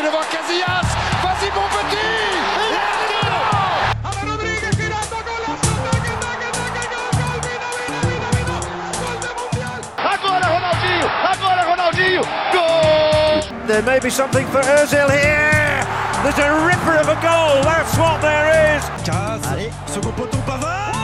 est devant Casillas. Vas-y mon petit Agora Ronaldinho! Agora There may be something for Ozil here. There's a ripper of a goal. That's what there is. Caz, second poteau Pavard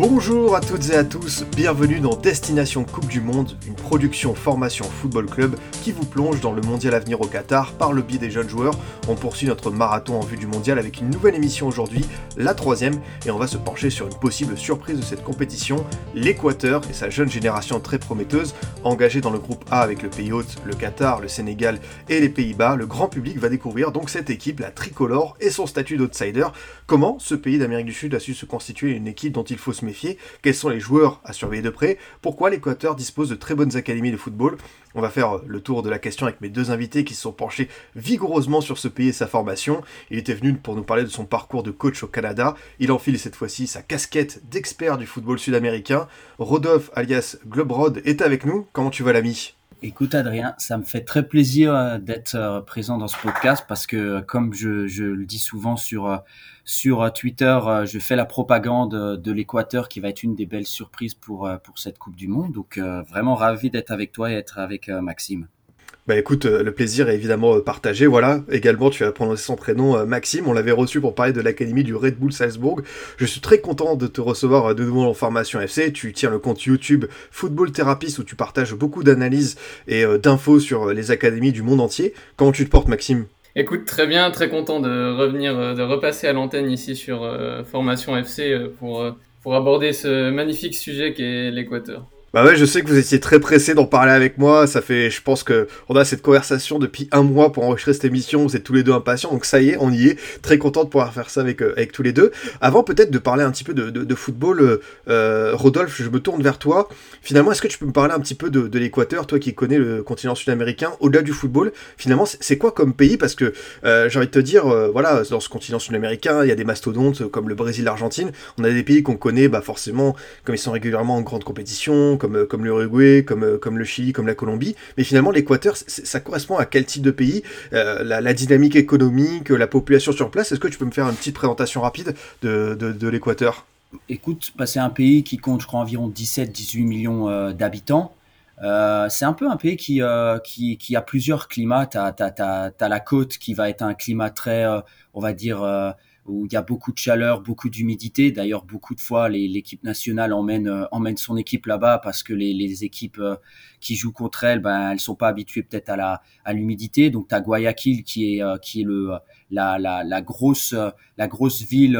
Bonjour à toutes et à tous, bienvenue dans Destination Coupe du Monde, production formation football club qui vous plonge dans le mondial à venir au Qatar par le biais des jeunes joueurs. On poursuit notre marathon en vue du mondial avec une nouvelle émission aujourd'hui, la troisième, et on va se pencher sur une possible surprise de cette compétition, l'Équateur et sa jeune génération très prometteuse, engagée dans le groupe A avec le pays hôte, le Qatar, le Sénégal et les Pays-Bas. Le grand public va découvrir donc cette équipe, la tricolore, et son statut d'outsider. Comment ce pays d'Amérique du Sud a su se constituer une équipe dont il faut se méfier? Quels sont les joueurs à surveiller de près? Pourquoi l'Équateur dispose de très bonnes académies de football On va faire le tour de la question avec mes deux invités qui se sont penchés vigoureusement sur ce pays et sa formation. Il était venu pour nous parler de son parcours de coach au Canada. Il enfile cette fois-ci sa casquette d'expert du football sud-américain. Rodolphe alias Globrod est avec nous. Comment tu vas l'ami? Écoute Adrien, ça me fait très plaisir euh, d'être euh, présent dans ce podcast parce que euh, comme je, je le dis souvent sur sur Twitter, je fais la propagande de l'Équateur qui va être une des belles surprises pour pour cette Coupe du Monde. Donc vraiment ravi d'être avec toi et être avec Maxime. Bah écoute, euh, le plaisir est évidemment euh, partagé. Voilà, également tu as prononcé son prénom euh, Maxime. On l'avait reçu pour parler de l'académie du Red Bull Salzbourg. Je suis très content de te recevoir de nouveau en formation FC. Tu tiens le compte YouTube Football Therapist où tu partages beaucoup d'analyses et d'infos sur les académies du monde entier. Comment tu te portes, Maxime? Écoute, très bien, très content de revenir, de repasser à l'antenne ici sur Formation FC pour, pour aborder ce magnifique sujet qu'est l'Équateur. Bah ouais, je sais que vous étiez très pressé d'en parler avec moi. Ça fait, je pense que on a cette conversation depuis un mois pour enregistrer cette émission. Vous êtes tous les deux impatients, donc ça y est, on y est. Très content de pouvoir faire ça avec euh, avec tous les deux. Avant peut-être de parler un petit peu de, de, football, euh, euh, Rodolphe, je me tourne vers toi. Finalement, est-ce que tu peux me parler un petit peu de, l'Équateur, toi qui connais le continent sud-américain, au-delà du football Finalement, c'est quoi comme pays? Parce que j'ai envie de te dire, voilà, dans ce continent sud-américain, il y a des mastodontes comme le Brésil, l'Argentine. On a des pays qu'on connaît, bah forcément, comme ils sont régulièrement en grande compétition comme, comme l'Uruguay, comme, comme le Chili, comme la Colombie. Mais finalement, l'Équateur, ça correspond à quel type de pays? Euh, la, dynamique économique, la population sur place. Est-ce que tu peux me faire une petite présentation rapide de, de, l'Équateur? Écoute, bah, c'est un pays qui compte, je crois, environ 17-18 millions euh, d'habitants. Euh, c'est un peu un pays qui, euh, qui, a plusieurs climats. Tu as, as, la côte qui va être un climat très, on va dire, où il y a beaucoup de chaleur, beaucoup d'humidité. D'ailleurs, beaucoup de fois, l'équipe nationale emmène, euh, emmène son équipe là-bas parce que les, les, équipes euh, qui jouent contre elle, ben, elles sont pas habituées peut-être à la à l'humidité. Donc, tu as Guayaquil qui est euh, qui est le la, la, la grosse la grosse ville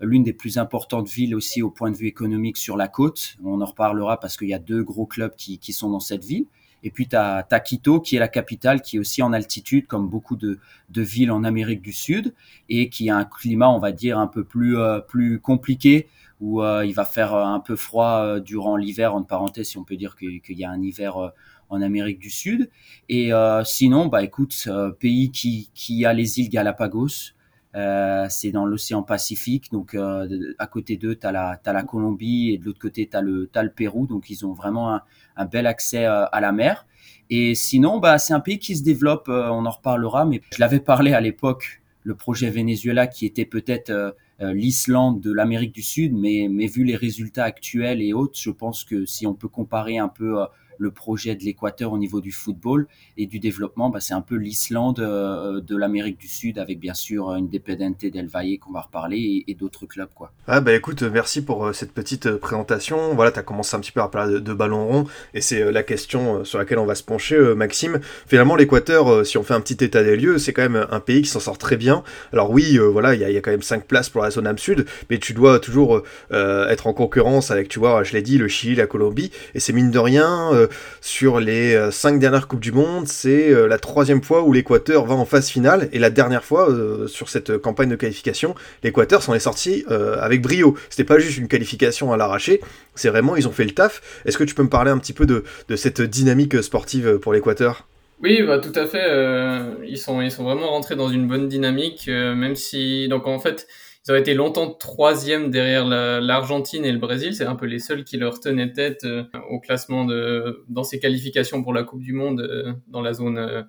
l'une des plus importantes villes aussi au point de vue économique sur la côte. On en reparlera parce qu'il y a deux gros clubs qui, qui sont dans cette ville. Et puis, tu as, Quito, qui est la capitale, qui est aussi en altitude, comme beaucoup de, de, villes en Amérique du Sud, et qui a un climat, on va dire, un peu plus, euh, plus compliqué, où euh, il va faire un peu froid euh, durant l'hiver, en parenthèse, si on peut dire qu'il y a un hiver euh, en Amérique du Sud. Et euh, sinon, bah écoute, pays qui, qui a les îles Galapagos, euh, c'est dans l'océan Pacifique, donc euh, à côté d'eux, tu as, as, la Colombie et de l'autre côté, tu as, le Pérou, donc ils ont vraiment un, un bel accès euh, à la mer. Et sinon, bah, c'est un pays qui se développe, euh, on en reparlera, mais je l'avais parlé à l'époque, le projet Venezuela qui était peut-être l'Islande de l'Amérique du Sud, mais, mais vu les résultats actuels et autres, je pense que si on peut comparer un peu le projet de l'Équateur au niveau du football et du développement, bah, c'est un peu l'Islande euh, de l'Amérique du Sud avec bien sûr Independiente del Valle qu'on va reparler et, d'autres clubs. Quoi. Ah bah écoute, merci pour euh, cette petite euh, présentation. Voilà, tu as commencé un petit peu à parler de, de ballon rond et c'est euh, la question euh, sur laquelle on va se pencher, euh, Maxime. Finalement, l'Équateur, si on fait un petit état des lieux, c'est quand même un pays qui s'en sort très bien. Alors oui, voilà, il y a, quand même 5 places pour la zone âme sud, mais tu dois toujours être en concurrence avec, tu vois, je l'ai dit, le Chili, la Colombie, et c'est mine de rien sur les cinq dernières Coupes du Monde, c'est la troisième fois où l'Équateur va en phase finale, et la dernière fois, euh, sur cette campagne de qualification, l'Équateur s'en est sorti euh, avec brio. C'était pas juste une qualification à l'arraché, c'est vraiment, ils ont fait le taf. Est-ce que tu peux me parler un petit peu de, de cette dynamique sportive pour l'Équateur? Oui, bah, tout à fait. Euh, ils, sont, ils sont vraiment rentrés dans une bonne dynamique, euh, même si, donc en fait, ils ont été longtemps troisième derrière l'Argentine et le Brésil. C'est un peu les seuls qui leur tenaient tête au classement de dans ces qualifications pour la Coupe du Monde dans la zone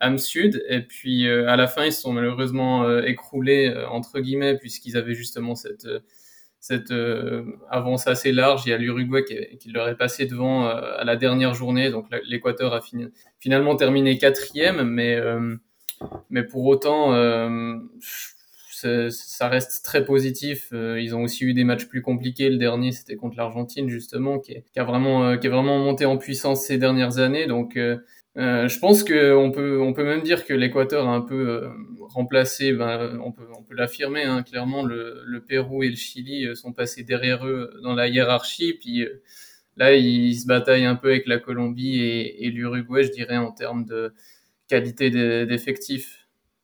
Am Sud. Et puis à la fin, ils se sont malheureusement écroulés entre guillemets puisqu'ils avaient justement cette euh, avance assez large. Il y a l'Uruguay qui, leur est passé devant euh, à la dernière journée. Donc l'Équateur a finalement terminé quatrième, mais, euh, mais pour autant, ça reste très positif. ils ont aussi eu des matchs plus compliqués. Le dernier, c'était contre l'Argentine, justement, qui, qui, a vraiment, qui est vraiment monté en puissance ces dernières années. Donc euh, je pense qu'on peut, même dire que l'Équateur a un peu euh, remplacé, ben, on peut, l'affirmer hein, clairement, le, Pérou et le Chili euh, sont passés derrière eux dans la hiérarchie, puis là ils se bataillent un peu avec la Colombie et, et l'Uruguay, je dirais, en termes de qualité d'effectifs.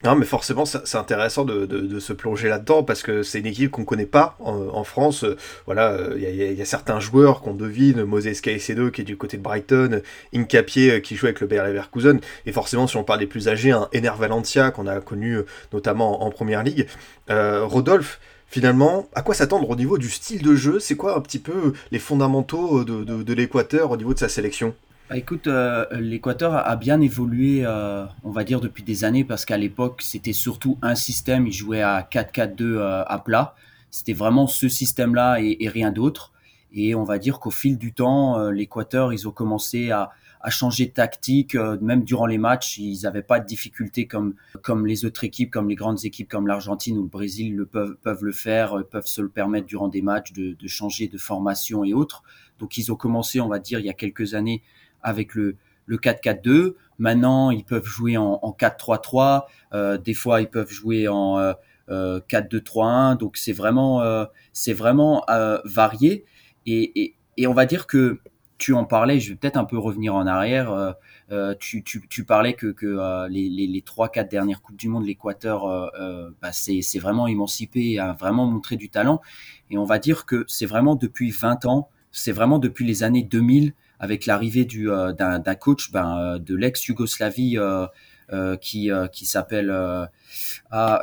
Non, mais forcément, c'est intéressant de, se plonger là-dedans parce que c'est une équipe qu'on connaît pas en, France. Voilà, il y, a, certains joueurs qu'on devine, Moses Caicedo qui est du côté de Brighton, Incapié euh, qui joue avec le Bayer Leverkusen, et forcément, si on parle des plus âgés, un Ener Valencia qu'on a connu euh, notamment en Première Ligue. Euh, Rodolphe, finalement, à quoi s'attendre au niveau du style de jeu? C'est quoi un petit peu les fondamentaux de l'Équateur au niveau de sa sélection? Bah, écoute, euh, l'Équateur a bien évolué, euh, on va dire, depuis des années, parce qu'à l'époque, c'était surtout un système, ils jouaient à 4-4-2 euh, à plat. C'était vraiment ce système-là et, rien d'autre. Et on va dire qu'au fil du temps, l'Équateur, ils ont commencé à, changer de tactique, même durant les matchs, ils n'avaient pas de difficultés comme, comme les autres équipes, comme les grandes équipes comme l'Argentine ou le Brésil le peuvent, peuvent le faire, peuvent se le permettre durant des matchs de, de changer de formation et autres. Donc ils ont commencé, on va dire, il y a quelques années avec le, le 4-4-2. Maintenant, ils peuvent jouer en, en 4-3-3. Euh, des fois, ils peuvent jouer en euh, 4-2-3-1. Euh, Donc, c'est vraiment, euh, c'est vraiment euh, varié. Et, et, et, on va dire que tu en parlais. Je vais peut-être un peu revenir en arrière. Tu, tu, tu, parlais que, que les, les, les 3-4 dernières coupes du monde, l'Équateur, bah, c'est vraiment émancipé, a vraiment montré du talent. Et on va dire que c'est vraiment depuis 20 ans, c'est vraiment depuis les années 2000 avec l'arrivée du euh, d'un coach ben, euh, de l'ex Yougoslavie euh, qui qui s'appelle ah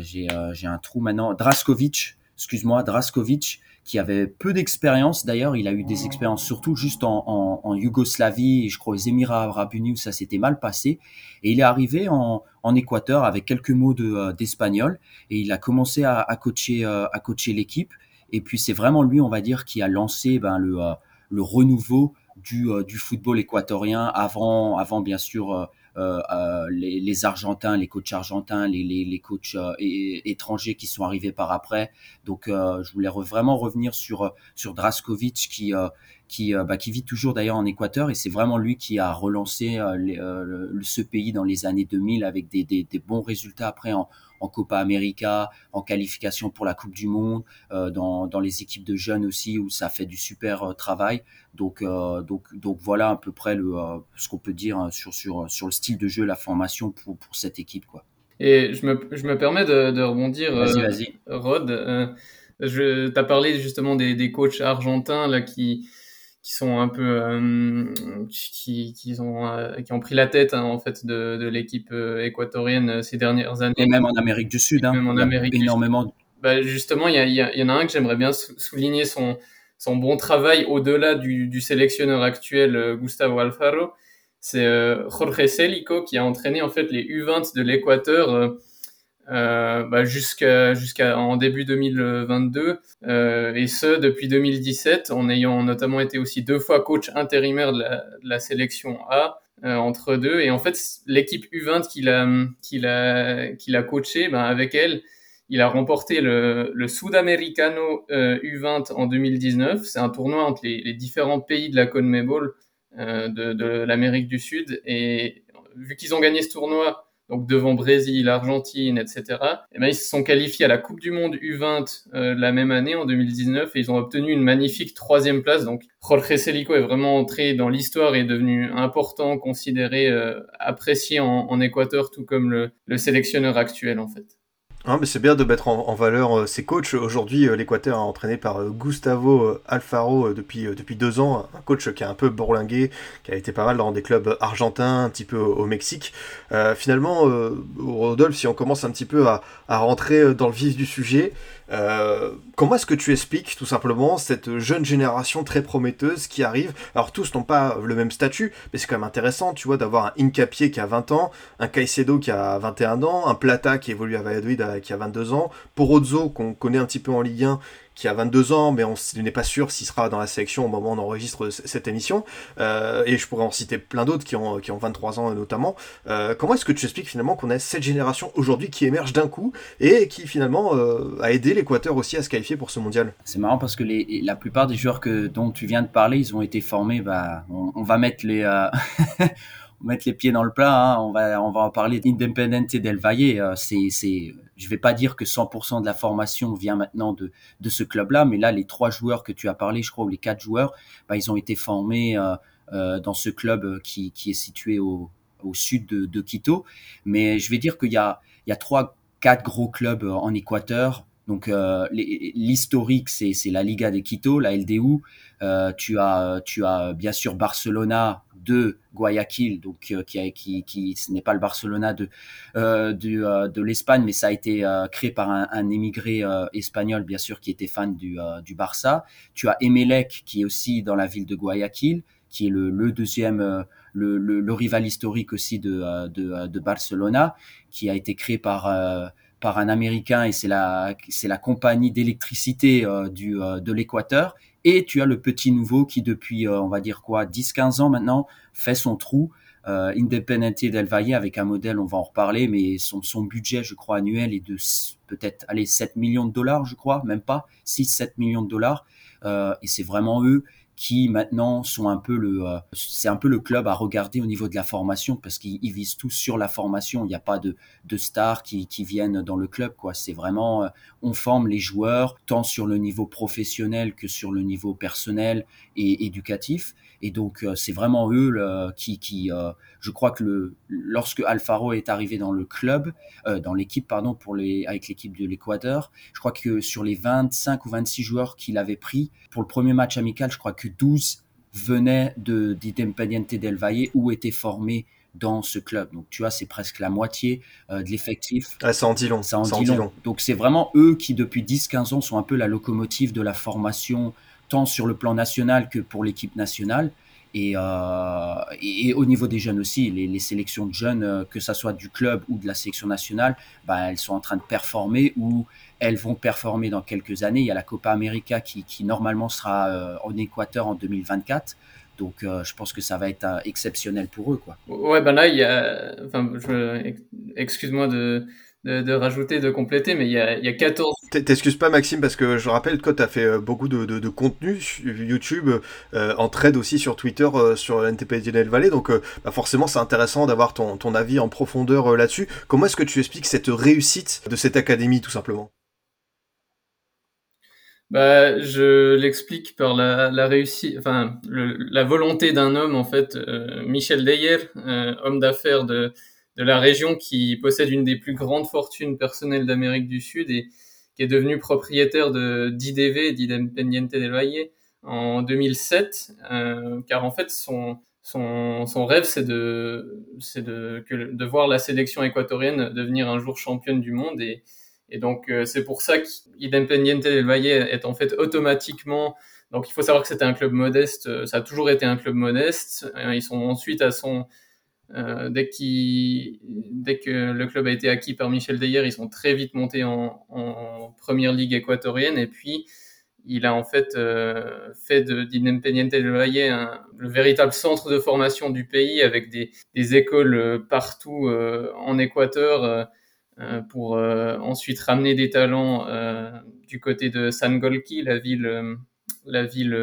j'ai j'ai un trou maintenant Draskovic excuse-moi Draskovic qui avait peu d'expérience. D'ailleurs il a eu des expériences surtout juste en, en, Yougoslavie et je crois aux Émirats Arabes Unis où ça s'était mal passé. Et il est arrivé en, en Équateur avec quelques mots de d'espagnol et il a commencé à, à coacher à coacher l'équipe. Et puis c'est vraiment lui on va dire qui a lancé ben le le renouveau du, euh, du football équatorien avant, avant bien sûr euh, euh, les, les, Argentins, les coachs argentins, les, les, les coachs étrangers qui sont arrivés par après. Donc, je voulais vraiment revenir sur sur Draskovic qui qui, bah, qui vit toujours d'ailleurs en Équateur et c'est vraiment lui qui a relancé les, ce pays dans les années 2000 avec des, des, des bons résultats après en, en Copa América, en qualification pour la Coupe du Monde, euh, dans, dans, les équipes de jeunes aussi où ça fait du super euh, travail. Donc, euh, donc, donc voilà à peu près le, ce qu'on peut dire hein, sur, sur, sur le style de jeu, la formation pour, pour cette équipe. Quoi. Et je me, je me permets de, de rebondir, vas-y, vas-y. Rod. tu as parlé justement des, des coachs argentins là, qui, qui sont un peu euh, qui, qui, ont euh, qui ont pris la tête hein, en fait de, de l'équipe euh, équatorienne ces dernières années. Et même en Amérique du Sud hein, même en Amérique énormément bah, justement il y, a, il y, en a un que j'aimerais bien souligner son son bon travail au-delà du, du sélectionneur actuel Gustavo Alfaro c'est Jorge Celico qui a entraîné en fait les U20 de l'Équateur euh, bah, jusqu'à jusqu'à en début 2022 euh, et ce depuis 2017 en ayant notamment été aussi deux fois coach intérimaire de la, de la sélection A euh, entre deux. Et en fait l'équipe U20 qu'il a qu'il a qu'il a coaché ben, avec elle il a remporté le, le Sudamericano U20 en 2019 c'est un tournoi entre les, les, différents pays de la CONMEBOL de, de l'Amérique du Sud. Et vu qu'ils ont gagné ce tournoi donc devant Brésil, Argentine, etc. Et eh ben, ils se sont qualifiés à la Coupe du Monde U20 euh, la même année, en 2019, et ils ont obtenu une magnifique troisième place. Donc Jorge Celico est vraiment entré dans l'histoire et est devenu important, considéré, euh, apprécié en, en, Équateur, tout comme le, le sélectionneur actuel en fait. Mais c'est bien de mettre en, valeur euh, ces coachs. Aujourd'hui, euh, l'Équateur est entraîné par euh, Gustavo Alfaro depuis, deux ans, un coach qui est un peu bourlingué, qui a été pas mal dans des clubs argentins, un petit peu au, Mexique. finalement, Rodolphe, si on commence un petit peu à rentrer dans le vif du sujet, Euh, comment est-ce que tu expliques tout simplement cette jeune génération très prometteuse qui arrive? Alors tous n'ont pas le même statut, mais c'est quand même intéressant, tu vois, d'avoir un Incapié qui a 20 ans, un Caicedo qui a 21 ans, un Plata qui évolue à Valladolid euh, qui a 22 ans, Porozzo qu'on connaît un petit peu en Ligue 1 qui a 22 ans, mais on n'est pas sûr s'il sera dans la sélection au moment où on enregistre cette émission. Euh, et je pourrais en citer plein d'autres qui ont, qui ont 23 ans notamment. Euh, comment est-ce que tu expliques finalement qu'on a cette génération aujourd'hui qui émerge d'un coup et qui finalement euh, a aidé l'Équateur aussi à se qualifier pour ce mondial? C'est marrant parce que les, la plupart des joueurs que, dont tu viens de parler, ils ont été formés, bah, on, on va mettre les... mettre les pieds dans le plat. Hein. On va on va en parler d'Independente del Valle. c'est c'est je vais pas dire que 100% de la formation vient maintenant de, de ce club-là, mais là, les trois joueurs que tu as parlé, je crois, ou les quatre joueurs, bah, ils ont été formés euh, euh, dans ce club qui, qui est situé au, au sud de, de Quito. Mais je vais dire qu'il y a, il y a trois, quatre gros clubs en Équateur. Donc euh, l'historique, c'est la Liga de Quito, la LDU. Euh, tu as tu as bien sûr Barcelona de Guayaquil, donc euh, qui, qui, ce n'est pas le Barcelona de euh, euh, de l'Espagne, mais ça a été créé par un, émigré espagnol, bien sûr, qui était fan du, du Barça. Tu as Emelec, qui est aussi dans la ville de Guayaquil, qui est le, deuxième, le, rival historique aussi de, de, de, Barcelona, qui a été créé par par un Américain et c'est la c'est la compagnie d'électricité du de l'Équateur et tu as le petit nouveau qui, depuis, euh, on va dire quoi, 10-15 ans maintenant, fait son trou. Euh, del Valle avec un modèle, on va en reparler, mais son, son budget, je crois, annuel est de peut-être, allez, 7 millions de dollars, je crois, même pas, 6-7 millions de dollars. Euh, et c'est vraiment eux qui maintenant sont un peu le, euh, c'est un peu le club à regarder au niveau de la formation parce qu'ils visent tous sur la formation. Il n'y a pas de, de stars qui, qui viennent dans le club, quoi. C'est vraiment, euh, on forme les joueurs tant sur le niveau professionnel que sur le niveau personnel et éducatif. Et donc euh, c'est vraiment eux qui, qui je crois que le, lorsque Alfaro est arrivé dans le club, euh, dans l'équipe pardon pour les avec l'équipe de l'Équateur, je crois que sur les 25 ou 26 joueurs qu'il avait pris pour le premier match amical, je crois que 12 venaient de d'Independiente del Valle ou étaient formés dans ce club. Donc tu vois, c'est presque la moitié euh, de l'effectif. Ah, ça en dit long. Ça en, dit, long. long. Donc c'est vraiment eux qui depuis 10-15 ans sont un peu la locomotive de la formation tant sur le plan national que pour l'équipe nationale. Et, euh, et, au niveau des jeunes aussi, les, sélections de jeunes, euh, que ça soit du club ou de la sélection nationale, bah, elles sont en train de performer ou elles vont performer dans quelques années. Il y a la Copa América qui, qui normalement sera euh, en Équateur en 2024. Donc, je pense que ça va être exceptionnel pour eux, quoi. Ouais, ben là, il y a, enfin, excuse-moi de, de, de, rajouter, de compléter, mais il y a, il y a 14. T'excuses pas, Maxime, parce que je rappelle que tu as fait euh, beaucoup de, de, de contenu sur YouTube, euh, en trade aussi sur Twitter, euh, sur l'NTP Del Valley, donc euh, bah forcément c'est intéressant d'avoir ton, ton avis en profondeur euh, là-dessus. Comment est-ce que tu expliques cette réussite de cette académie, tout simplement? Bah, je l'explique par la, la réussite, enfin, le, la volonté d'un homme, en fait, euh, Michel Deyer, euh, homme d'affaires de, de la région qui possède une des plus grandes fortunes personnelles d'Amérique du Sud et qui est devenu propriétaire de d'IDV, d'Independiente del Valle, en 2007, euh, car en fait, son, son, son rêve, c'est de, c'est de, de voir la sélection équatorienne devenir un jour championne du monde et, et donc, euh, c'est pour ça qu'Independiente del Valle est en fait automatiquement. Donc, il faut savoir que c'était un club modeste. euh, Ça a toujours été un club modeste. Euh, Ils sont ensuite à son. Euh, dès, que le club a été acquis par Michel Deyer, ils sont très vite montés en, en première ligue équatorienne. Et puis, il a en fait euh, fait de- d'Independiente del Valle le véritable centre de formation du pays avec des, écoles euh, partout en Équateur. pour ensuite ramener des talents du côté de San Golqui, la ville, la ville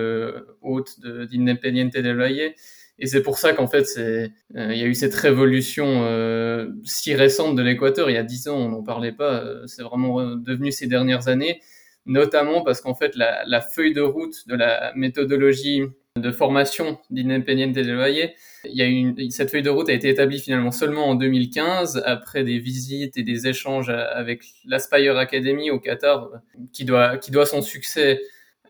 haute de- d'Independiente del Valle. Et c'est pour ça qu'en fait, c'est, euh, il y a eu cette révolution euh, si récente de l'Équateur. Il y a dix ans, on n'en parlait pas. euh, c'est vraiment devenu ces dernières années, notamment parce qu'en fait, la, la feuille de route de la méthodologie de formation d'Independiente del Valle il y a une, cette feuille de route a été établie finalement seulement en 2015, après des visites et des échanges avec l'Aspire Academy au Qatar, qui doit, qui doit son succès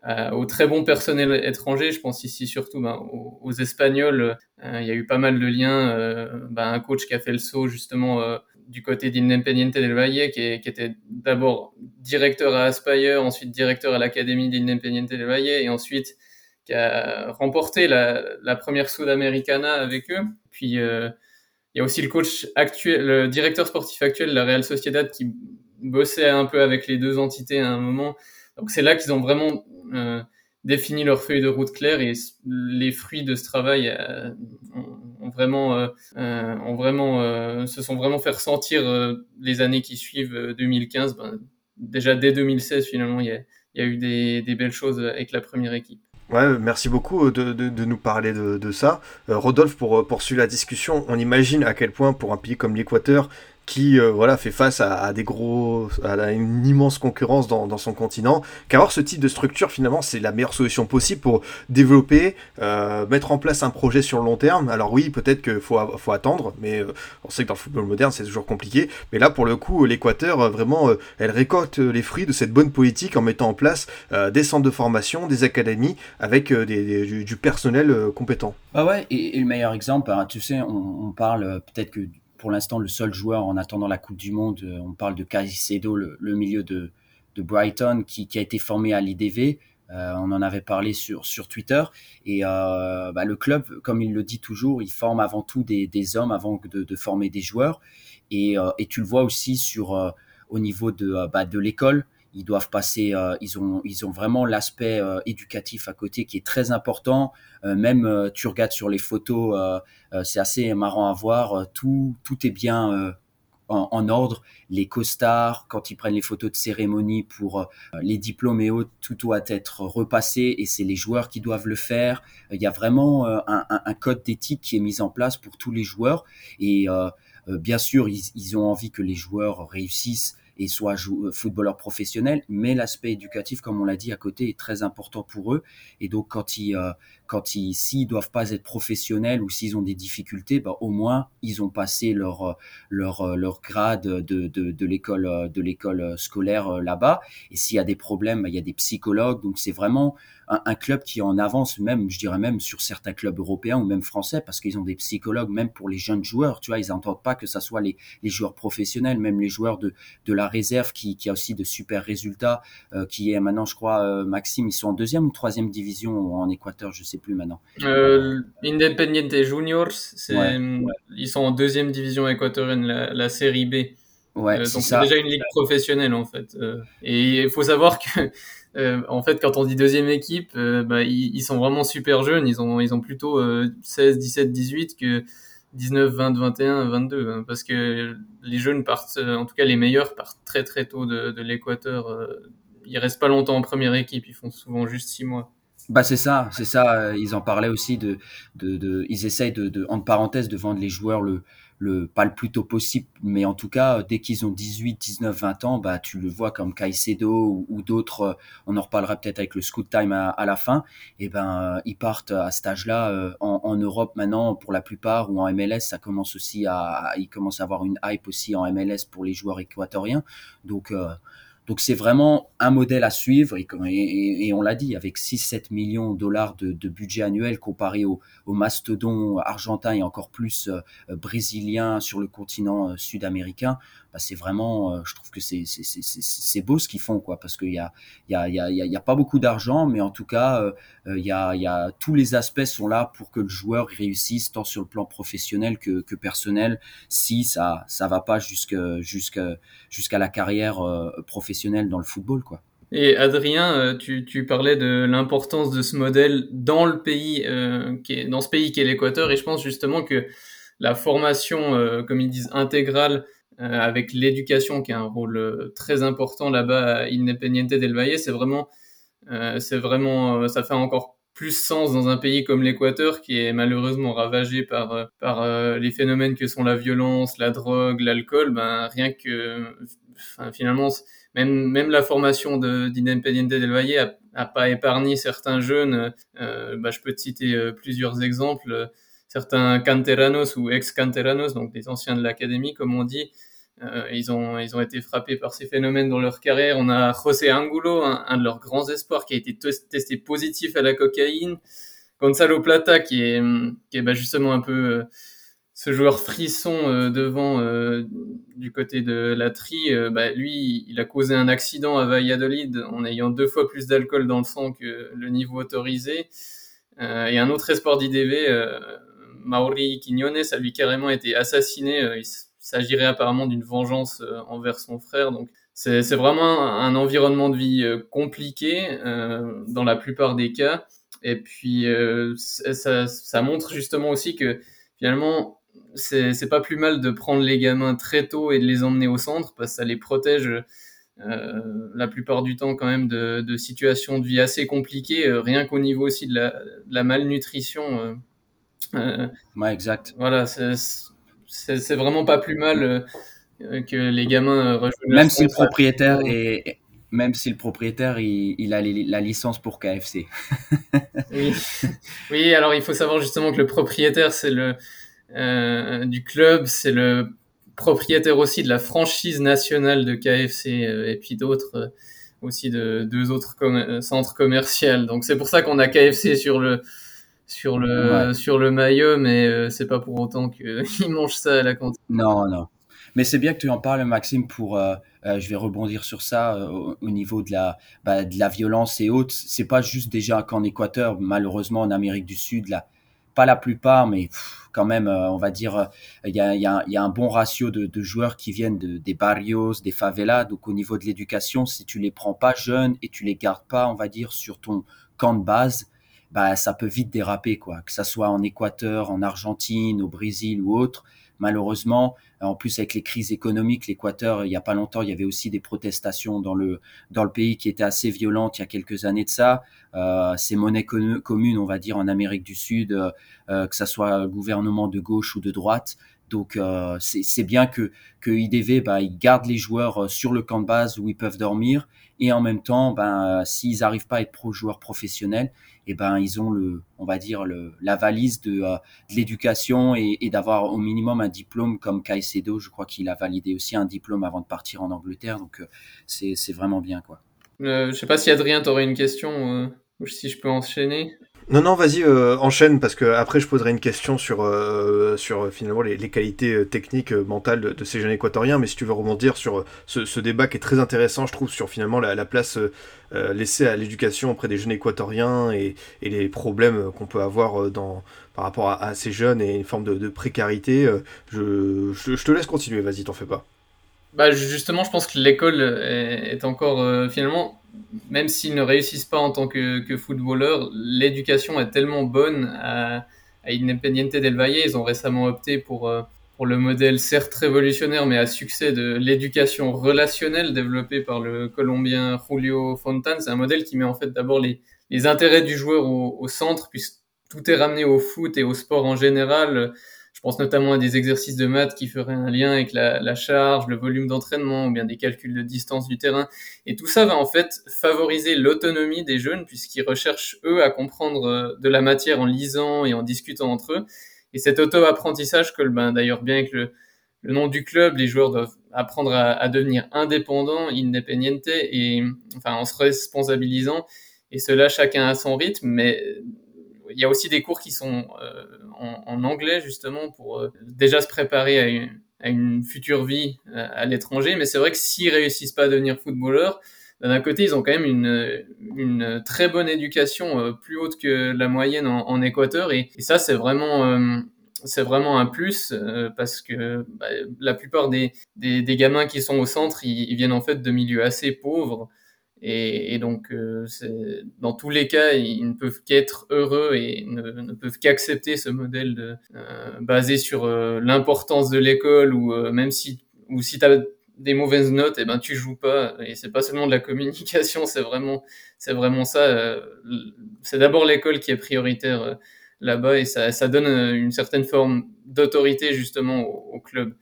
euh, au très bon personnel étranger. Je pense ici surtout ben, aux, aux, Espagnols. Euh, il y a eu pas mal de liens. Euh, ben, un coach qui a fait le saut justement euh, du côté d'Independiente del Valle, qui, qui était d'abord directeur à Aspire, ensuite directeur à l'Académie d'Independiente del Valle, et ensuite qui a remporté la, la première Sudamericana avec eux. Puis euh, il y a aussi le coach actuel, le directeur sportif actuel de la Real Sociedad qui bossait un peu avec les deux entités à un moment. Donc c'est là qu'ils ont vraiment euh, défini leur feuille de route claire et les fruits de ce travail euh, ont, vraiment, euh, ont vraiment, se sont vraiment fait ressentir les années qui suivent 2015. Ben, déjà dès 2016 finalement, il y a, eu des, belles choses avec la première équipe. Ouais, merci beaucoup de, nous parler de, de ça. Rodolphe, pour poursuivre la discussion, on imagine à quel point pour un pays comme l'Équateur, qui euh, voilà fait face à, à, des gros à une immense concurrence dans, dans son continent qu'avoir ce type de structure finalement c'est la meilleure solution possible pour développer euh, mettre en place un projet sur le long terme. Alors oui peut-être qu'il faut, faut attendre mais euh, on sait que dans le football moderne c'est toujours compliqué. Mais là pour le coup l'Équateur euh, vraiment euh, elle récolte les fruits de cette bonne politique en mettant en place des centres de formation des académies avec des, du, du, personnel compétent. Ah ouais et, et, le meilleur exemple hein, tu sais on, on parle peut-être que pour l'instant le seul joueur en attendant la Coupe du Monde. Euh, on parle de Caicedo, le, milieu de, Brighton, qui, a été formé à l'IDV. Euh, on en avait parlé sur, Twitter. Et euh, bah, le club, comme il le dit toujours, il forme avant tout des, hommes avant de, former des joueurs. Et, tu le vois aussi au niveau de, bah, de l'école ils doivent passer, euh, ils ont, ils ont vraiment l'aspect euh, éducatif à côté qui est très important. Euh, même tu regardes sur les photos, c'est assez marrant à voir. tout, tout est bien en, en, ordre. Les costards, quand ils prennent les photos de cérémonie pour les diplômes et autres, tout doit être repassé et c'est les joueurs qui doivent le faire. Il y a vraiment un, un, un, code d'éthique qui est mis en place pour tous les joueurs et bien sûr, ils, ils ont envie que les joueurs réussissent et soient euh, footballeurs professionnels, mais l'aspect éducatif, comme on l'a dit à côté, est très important pour eux. Et donc, quand ils, euh, quand ils, s'ils doivent pas être professionnels ou s'ils ont des difficultés, bah, au moins ils ont passé leur euh, leur leur grade de de, de l'école de l'école scolaire là-bas. Et s'il y a des problèmes, bah, il y a des psychologues. Donc, c'est vraiment un, un, club qui est en avance, même, je dirais même sur certains clubs européens ou même français, parce qu'ils ont des psychologues, même pour les jeunes joueurs. Tu vois, ils n'entendent pas que ça soit les, les joueurs professionnels, même les joueurs de de la réserve qui, qui a aussi de super résultats, euh, qui est maintenant, je crois, euh, Maxime, ils sont en deuxième ou troisième division en Équateur, je sais plus maintenant. Euh, Independiente Juniors, c'est, ouais, ouais. ils sont en deuxième division équatorienne, la, la série B. Ouais, euh, donc c'est déjà une ligue professionnelle en fait. Euh, et il faut savoir que euh, en fait quand on dit deuxième équipe, bah, ils, ils, sont vraiment super jeunes. Ils ont ils ont plutôt 16, 17, 18 que 19, 20, 21, 22, hein, parce que les jeunes partent, en tout cas les meilleurs partent très très tôt de, de l'Équateur. Ils restent pas longtemps en première équipe, ils font souvent juste six mois. Bah c'est ça, c'est ça. Ils en parlaient aussi de, de, de ils essayent de, de, entre parenthèses, de vendre les joueurs le, le, pas le plus tôt possible, mais en tout cas, dès qu'ils ont 18, 19, 20 ans, bah tu le vois comme Caicedo ou, d'autres. On en reparlera peut-être avec le Scoot Time à, à la fin. Et ben, ils partent à cet âge-là euh, en, en, Europe maintenant pour la plupart ou en MLS. Ça commence aussi à, à il commence à avoir une hype aussi en MLS pour les joueurs équatoriens. Donc euh, donc c'est vraiment un modèle à suivre et, et, et on l'a dit avec 6-7 millions de dollars de, de, budget annuel comparé au, au mastodon argentin et encore plus euh, brésilien sur le continent euh, sud-américain, bah c'est vraiment, euh, je trouve que c'est beau ce qu'ils font quoi parce qu'il y a y a y a y a pas beaucoup d'argent mais en tout cas euh, il y a y a tous les aspects sont là pour que le joueur réussisse tant sur le plan professionnel que, que personnel si ça ça va pas jusqu'à jusqu'à jusqu'à la carrière professionnelle dans le football. Et Adrien, tu, tu parlais de l'importance de ce modèle dans le pays, euh, dans ce pays qui est l'Équateur, et je pense justement que la formation, euh, comme ils disent, intégrale, euh, avec l'éducation qui a un rôle très important là-bas à Independiente del Valle, c'est vraiment, c'est vraiment, ça fait encore plus sens dans un pays comme l'Équateur qui est malheureusement ravagé par par les phénomènes que sont la violence, la drogue, l'alcool. Ben rien que, finalement même, même la formation d'Independiente de, del Valle a, a, pas épargné certains jeunes. Euh, bah, je peux te citer euh, plusieurs exemples. Certains canteranos ou ex-canteranos, donc des anciens de l'académie, comme on dit, euh, ils, ont, ils ont été frappés par ces phénomènes dans leur carrière. On a José Angulo, un, un de leurs grands espoirs, qui a été testé positif à la cocaïne. Gonzalo Plata, qui est, qui est bah, justement un peu ce joueur frisson devant du côté de la tri, bah, lui, il a causé un accident à Valladolid en ayant deux fois plus d'alcool dans le sang que le niveau autorisé. et un autre espoir d'IDV, Mauri Quignones, a lui carrément été assassiné. il s'agirait apparemment d'une vengeance envers son frère. Donc c'est vraiment un environnement de vie euh, compliqué euh, dans la plupart des cas. Et puis euh, ça, ça, montre justement aussi que finalement c'est pas plus mal de prendre les gamins très tôt et de les emmener au centre parce que ça les protège euh, la plupart du temps quand même de, de situations de vie assez compliquées, rien qu'au niveau aussi de la, de la malnutrition. Euh, ouais, exact. Voilà, c'est vraiment pas plus mal euh, que les gamins euh, Même si le propriétaire est, même si le propriétaire il, a la licence pour KFC. oui. oui, alors il faut savoir justement que le propriétaire c'est le euh, du club, c'est le propriétaire aussi de la franchise nationale de KFC et puis d'autres aussi de deux autres centres commerciaux. Donc c'est pour ça qu'on a KFC sur le sur le sur le maillot, mais c'est pas pour autant qu'ils mangent ça à la cantine. Non, non. Mais c'est bien que tu en parles, Maxime, pour, euh, euh, je vais rebondir sur ça euh, au, niveau de la, bah, de la violence et autres. C'est pas juste déjà qu'en Équateur, malheureusement en Amérique du Sud, là, pas la plupart, mais quand même, on va dire, il y a, un bon ratio de, joueurs qui viennent de, des barrios, des favelas. Donc au niveau de l'éducation, si tu les prends pas jeunes et tu les gardes pas, on va dire, sur ton camp de base, bah ça peut vite déraper, quoi. Que ça soit en Équateur, en Argentine, au Brésil ou autre malheureusement. En plus, avec les crises économiques, l'Équateur, il n'y a pas longtemps, il y avait aussi des protestations dans le, pays qui étaient assez violentes il y a quelques années de ça. Euh, ces monnaies communes, on va dire, en Amérique du Sud, euh, euh, que ça soit gouvernement de gauche ou de droite. Donc euh, c'est bien que, que IDV bah, il garde les joueurs sur le camp de base où ils peuvent dormir et en même temps, ben, s'ils n'arrivent pas à être pro joueurs professionnels, eh ben ils ont le, on va dire le, la valise de, euh, l'éducation et, et d'avoir au minimum un diplôme comme Caicedo. Je crois qu'il a validé aussi un diplôme avant de partir en Angleterre, donc euh, c'est vraiment bien quoi. Euh, je sais pas si Adrien t'aurais une question euh, ou si je peux enchaîner. Non, non, vas-y, euh, enchaîne, parce que après je poserai une question sur, euh, sur euh, finalement les, qualités techniques, mentales de, ces jeunes équatoriens, mais si tu veux rebondir sur ce, ce, débat qui est très intéressant, je trouve, sur finalement la, la place laissée à l'éducation auprès des jeunes équatoriens et, et les problèmes qu'on peut avoir dans, par rapport à, ces jeunes et une forme de, précarité, je, je, te laisse continuer, vas-y, t'en fais pas. Bah justement, je pense que l'école est, encore finalement même s'ils ne réussissent pas en tant que, footballeurs, l'éducation est tellement bonne à, Independiente del Valle. Ils ont récemment opté pour, euh, pour le modèle certes révolutionnaire, mais à succès de l'éducation relationnelle développée par le Colombien Julio Fontan. C'est un modèle qui met en fait d'abord les, intérêts du joueur au, centre, puisque tout est ramené au foot et au sport en général pense notamment à des exercices de maths qui feraient un lien avec la, la charge, le volume d'entraînement ou bien des calculs de distance du terrain. Et tout ça va en fait favoriser l'autonomie des jeunes puisqu'ils recherchent eux à comprendre euh, de la matière en lisant et en discutant entre eux. Et cet auto-apprentissage que ben, d'ailleurs bien avec le, le nom du club, les joueurs doivent apprendre à, à devenir indépendants, independiente, et enfin en se responsabilisant. Et cela chacun à son rythme, mais il y a aussi des cours qui sont euh, en, anglais justement pour euh, déjà se préparer à une, future vie euh, à, l'étranger. Mais c'est vrai que s'ils réussissent pas à devenir footballeurs, d'un côté, ils ont quand même une, très bonne éducation, euh, plus haute que la moyenne en, Équateur, et, ça, c'est vraiment, c'est vraiment un plus parce que bah, la plupart des, gamins qui sont au centre, ils, viennent en fait de milieux assez pauvres. Et, et donc, euh, dans tous les cas, ils ne peuvent qu'être heureux et ne, peuvent qu'accepter ce modèle de, euh, basé sur euh, l'importance de l'école ou euh, même si, ou si tu as des mauvaises notes, et eh ben tu joues pas. Et c'est pas seulement de la communication, c'est vraiment, c'est vraiment ça. Euh, c'est d'abord l'école qui est prioritaire là-bas et ça, ça donne une certaine forme d'autorité justement au club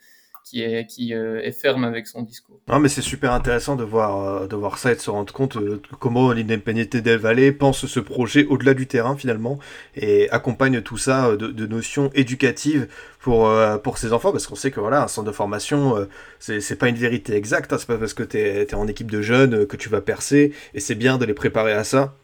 qui est qui euh, est ferme avec son discours. Non, mais c'est super intéressant de voir euh, de voir ça et de se rendre compte euh, comment l'Independiente del Valle pense ce projet au-delà du terrain finalement et accompagne tout ça de, de notions éducatives pour pour ses enfants parce qu'on sait que voilà un centre de formation c'est c'est pas une vérité exacte, hein, c'est pas parce que t'es es en équipe de jeunes que tu vas percer et c'est bien de les préparer à ça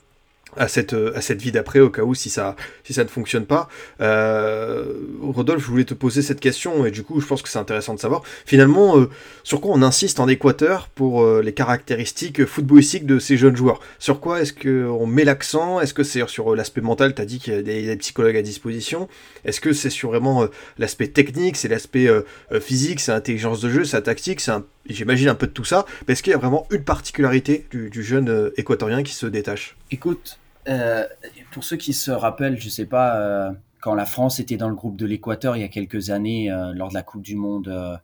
à cette, à cette vie d'après au cas où si ça, si ça ne fonctionne pas. Euh, Rodolphe, je voulais te poser cette question et du coup je pense que c'est intéressant de savoir finalement euh, sur quoi on insiste en Équateur pour euh, les caractéristiques footballistiques de ces jeunes joueurs? Sur quoi est-ce qu'on met l'accent? Est-ce que c'est sur l'aspect mental? Tu as dit qu'il y a des, psychologues à disposition. Est-ce que c'est sur vraiment l'aspect technique, c'est l'aspect physique, c'est l'intelligence de jeu, c'est tactique, j'imagine un peu de tout ça, mais est-ce qu'il y a vraiment une particularité du, du jeune équatorien qui se détache Écoute, euh, pour ceux qui se rappellent, je sais pas, euh, quand la France était dans le groupe de l'Équateur il y a quelques années, euh, lors de la Coupe du Monde,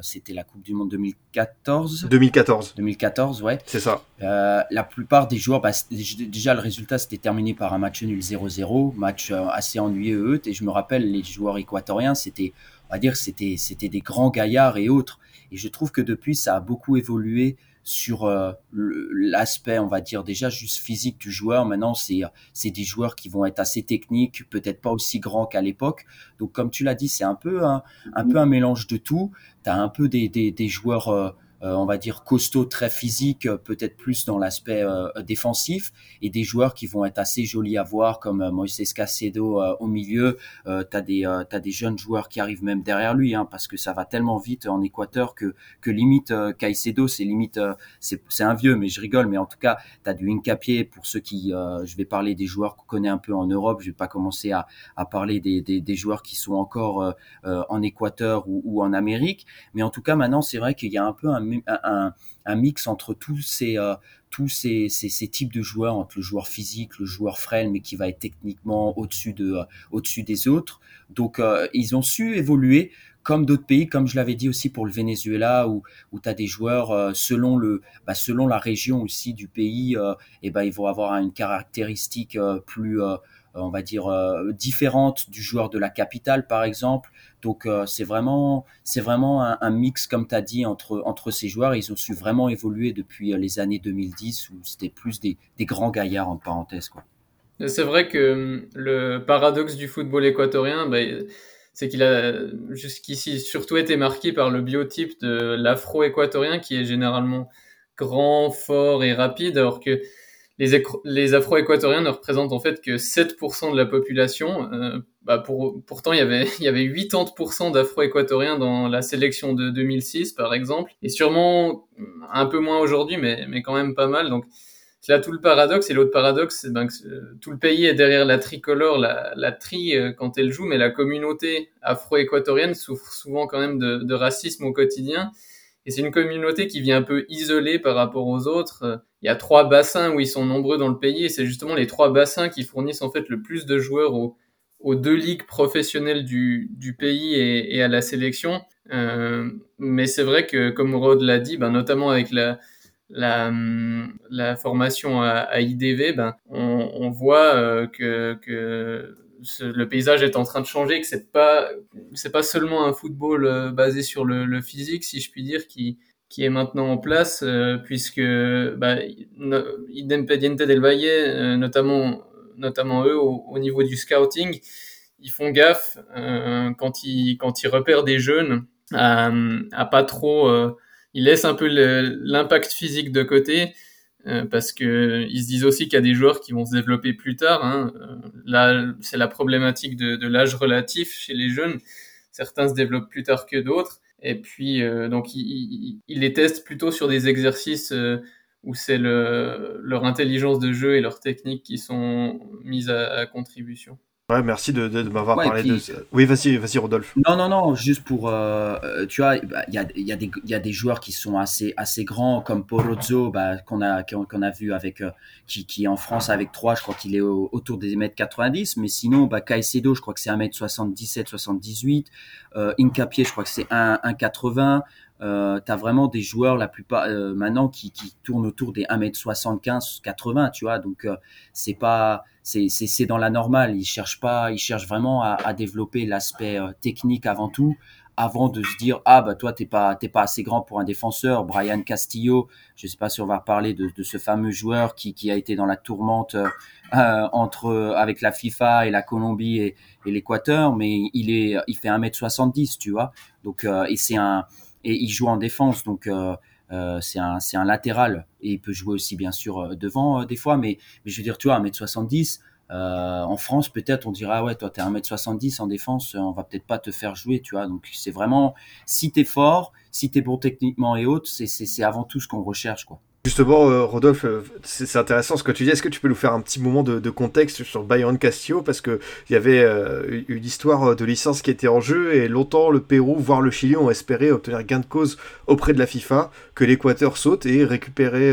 c'était la Coupe du Monde 2014. 2014. 2014, ouais. C'est ça. la plupart des joueurs, bah, déjà le résultat s'était terminé par un match nul 0-0, match assez ennuyeux. Et je me rappelle, les joueurs équatoriens, c'était, on va dire, c'était, c'était des grands gaillards et autres. Et je trouve que depuis, ça a beaucoup évolué sur euh, l'aspect, on va dire déjà juste physique du joueur. Maintenant, c'est c'est des joueurs qui vont être assez techniques, peut-être pas aussi grands qu'à l'époque. Donc, comme tu l'as dit, c'est un peu un, un peu un mélange de tout. Tu as un peu des, des, des joueurs euh, on va dire costaud, très physique, euh, peut-être plus dans l'aspect euh, défensif, et des joueurs qui vont être assez jolis à voir, comme Moises Cacedo au milieu. Euh, t'as des t'as des jeunes joueurs qui arrivent même derrière lui, hein, parce que ça va tellement vite en Équateur que que limite Caicedo, c'est limite c'est c'est un vieux, mais je rigole, mais en tout cas t'as du Incapié pour ceux qui je vais parler des joueurs qu'on connaît un peu en Europe. Je vais pas commencer à à parler des des, des joueurs qui sont encore en Équateur ou, ou en Amérique, mais en tout cas maintenant c'est vrai qu'il y a un peu un un, mix entre tous ces euh, tous ces, types de joueurs, entre le joueur physique, le joueur frêle, mais qui va être techniquement au-dessus de euh, au-dessus des autres. Donc euh, ils ont su évoluer comme d'autres pays, comme je l'avais dit aussi pour le Venezuela, où, où tu as des joueurs selon le bah, selon la région aussi du pays, et ben ils vont avoir une caractéristique plus on va dire différente du joueur de la capitale par exemple donc euh, c'est vraiment, c'est vraiment un, mix, comme tu as dit, entre, entre ces joueurs. Ils ont su vraiment évoluer depuis euh, les années 2010 où c'était plus des, grands gaillards, en parenthèse. Quoi. C'est vrai que le paradoxe du football équatorien, bah, c'est qu'il a jusqu'ici surtout été marqué par le biotype de l'afro-équatorien qui est généralement grand, fort et rapide, alors que les, Afro-Équatoriens ne représentent en fait que 7% de la population. Euh, bah pour, pourtant, il y avait, il y avait 80% d'Afro-Équatoriens dans la sélection de 2006, par exemple, et sûrement un peu moins aujourd'hui, mais, mais quand même pas mal. Donc, c'est là tout le paradoxe. Et l'autre paradoxe, c'est ben que tout le pays est derrière la tricolore, la, la tri euh, quand elle joue, mais la communauté afro-équatorienne souffre souvent quand même de racisme au quotidien. Et c'est une communauté qui vient un peu isolée par rapport aux autres. Il y a trois bassins où ils sont nombreux dans le pays et c'est justement les trois bassins qui fournissent en fait le plus de joueurs aux, deux ligues professionnelles du, pays et, à la sélection. Euh, mais c'est vrai que, comme Rod l'a dit, ben, notamment avec la, formation à, IDV, ben, on, on voit euh, que, que le paysage est en train de changer, que c'est pas c'est pas seulement un football euh, basé sur le, physique, si je puis dire, qui qui est maintenant en place, euh, puisque bah, Independiente del Valle, euh, notamment notamment eux au, au, niveau du scouting, ils font gaffe quand ils quand ils repèrent des jeunes à pas trop, ils laissent un peu l'impact physique de côté euh, parce que ils se disent aussi qu'il y a des joueurs qui vont se développer plus tard. Hein. Euh, là, c'est la problématique de, l'âge relatif chez les jeunes. Certains se développent plus tard que d'autres. Et puis, euh, donc, ils, les testent plutôt sur des exercices où c'est le, leur intelligence de jeu et leur technique qui sont mises à contribution. Ouais, merci de, de, de m'avoir ouais, parlé puis, de. Oui, vas-y, vas-y, Rodolphe. Non, non, non, juste pour, euh, tu vois, il bah, y, a, y, a des, y a des joueurs qui sont assez, assez grands, comme Porozzo, bah, qu'on a, qu'on a vu avec, euh, qui, qui est en France avec 3, je crois qu'il est au, autour des mètres 90, mais sinon, bah, Caicedo, je crois que c'est 1m77, 78, euh, Incapié, je crois que c'est 1,80, euh, tu as vraiment des joueurs la plupart euh, maintenant qui, qui tournent autour des 1m75 80 tu vois donc euh, c'est pas c'est dans la normale. Ils cherchent pas ils cherchent vraiment à, développer l'aspect euh, technique avant tout avant de se dire ah bah toi t'es pas t'es pas assez grand pour un défenseur. Brian Castillo je sais pas si on va parler de, ce fameux joueur qui, qui a été dans la tourmente euh, entre avec la FIFA et la Colombie et, l'Équateur mais il est il fait 1m70 tu vois. Donc euh, et c'est un et il joue en défense. Donc, euh, c'est un, latéral et il peut jouer aussi bien sûr devant des fois, mais, je veux dire, tu vois, 1m70, euh, en France, peut-être, on dira, ouais, toi, t'es 1m70 en défense, on va peut-être pas te faire jouer, tu vois. Donc, c'est vraiment, si t'es fort, si t'es bon techniquement et autres, c'est avant tout ce qu'on recherche, quoi. Justement, euh, Rodolphe, euh, c'est intéressant ce que tu dis. Est-ce que tu peux nous faire un petit moment de, contexte sur Bayern Castillo? Parce qu'il y avait une histoire de licence qui était en jeu et longtemps le Pérou, voire le Chili, ont espéré obtenir gain de cause auprès de la FIFA, que l'Équateur saute et récupérer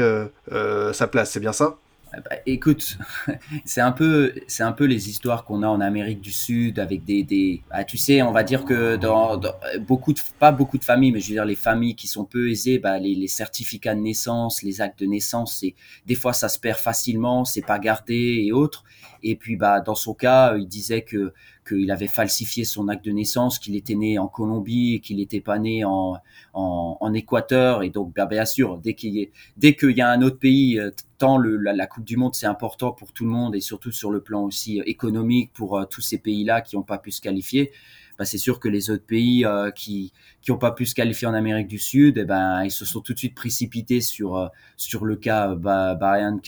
sa place. C'est bien ça? Bah, écoute, c'est un peu, c'est un peu les histoires qu'on a en Amérique du Sud avec des, des ah, tu sais, on va dire que dans, beaucoup de, pas beaucoup de familles, mais je veux dire les familles qui sont peu aisées, bah, les, les certificats de naissance, les actes de naissance, c'est des fois ça se perd facilement, c'est pas gardé et autres. Et puis bah dans son cas, il disait que qu'il avait falsifié son acte de naissance, qu'il était né en Colombie qu'il n'était pas né en, en, Équateur. Et donc, bah, bien sûr, dès qu'il y, a un autre pays, euh, tant la, Coupe du Monde, c'est important pour tout le monde et surtout sur le plan aussi euh, économique pour euh, tous ces pays-là qui n'ont pas pu se qualifier. Bah, c'est sûr que les autres pays qui n'ont pas pu se qualifier en Amérique du Sud, eh ben ils se sont tout de suite précipités sur sur le cas bah, Brian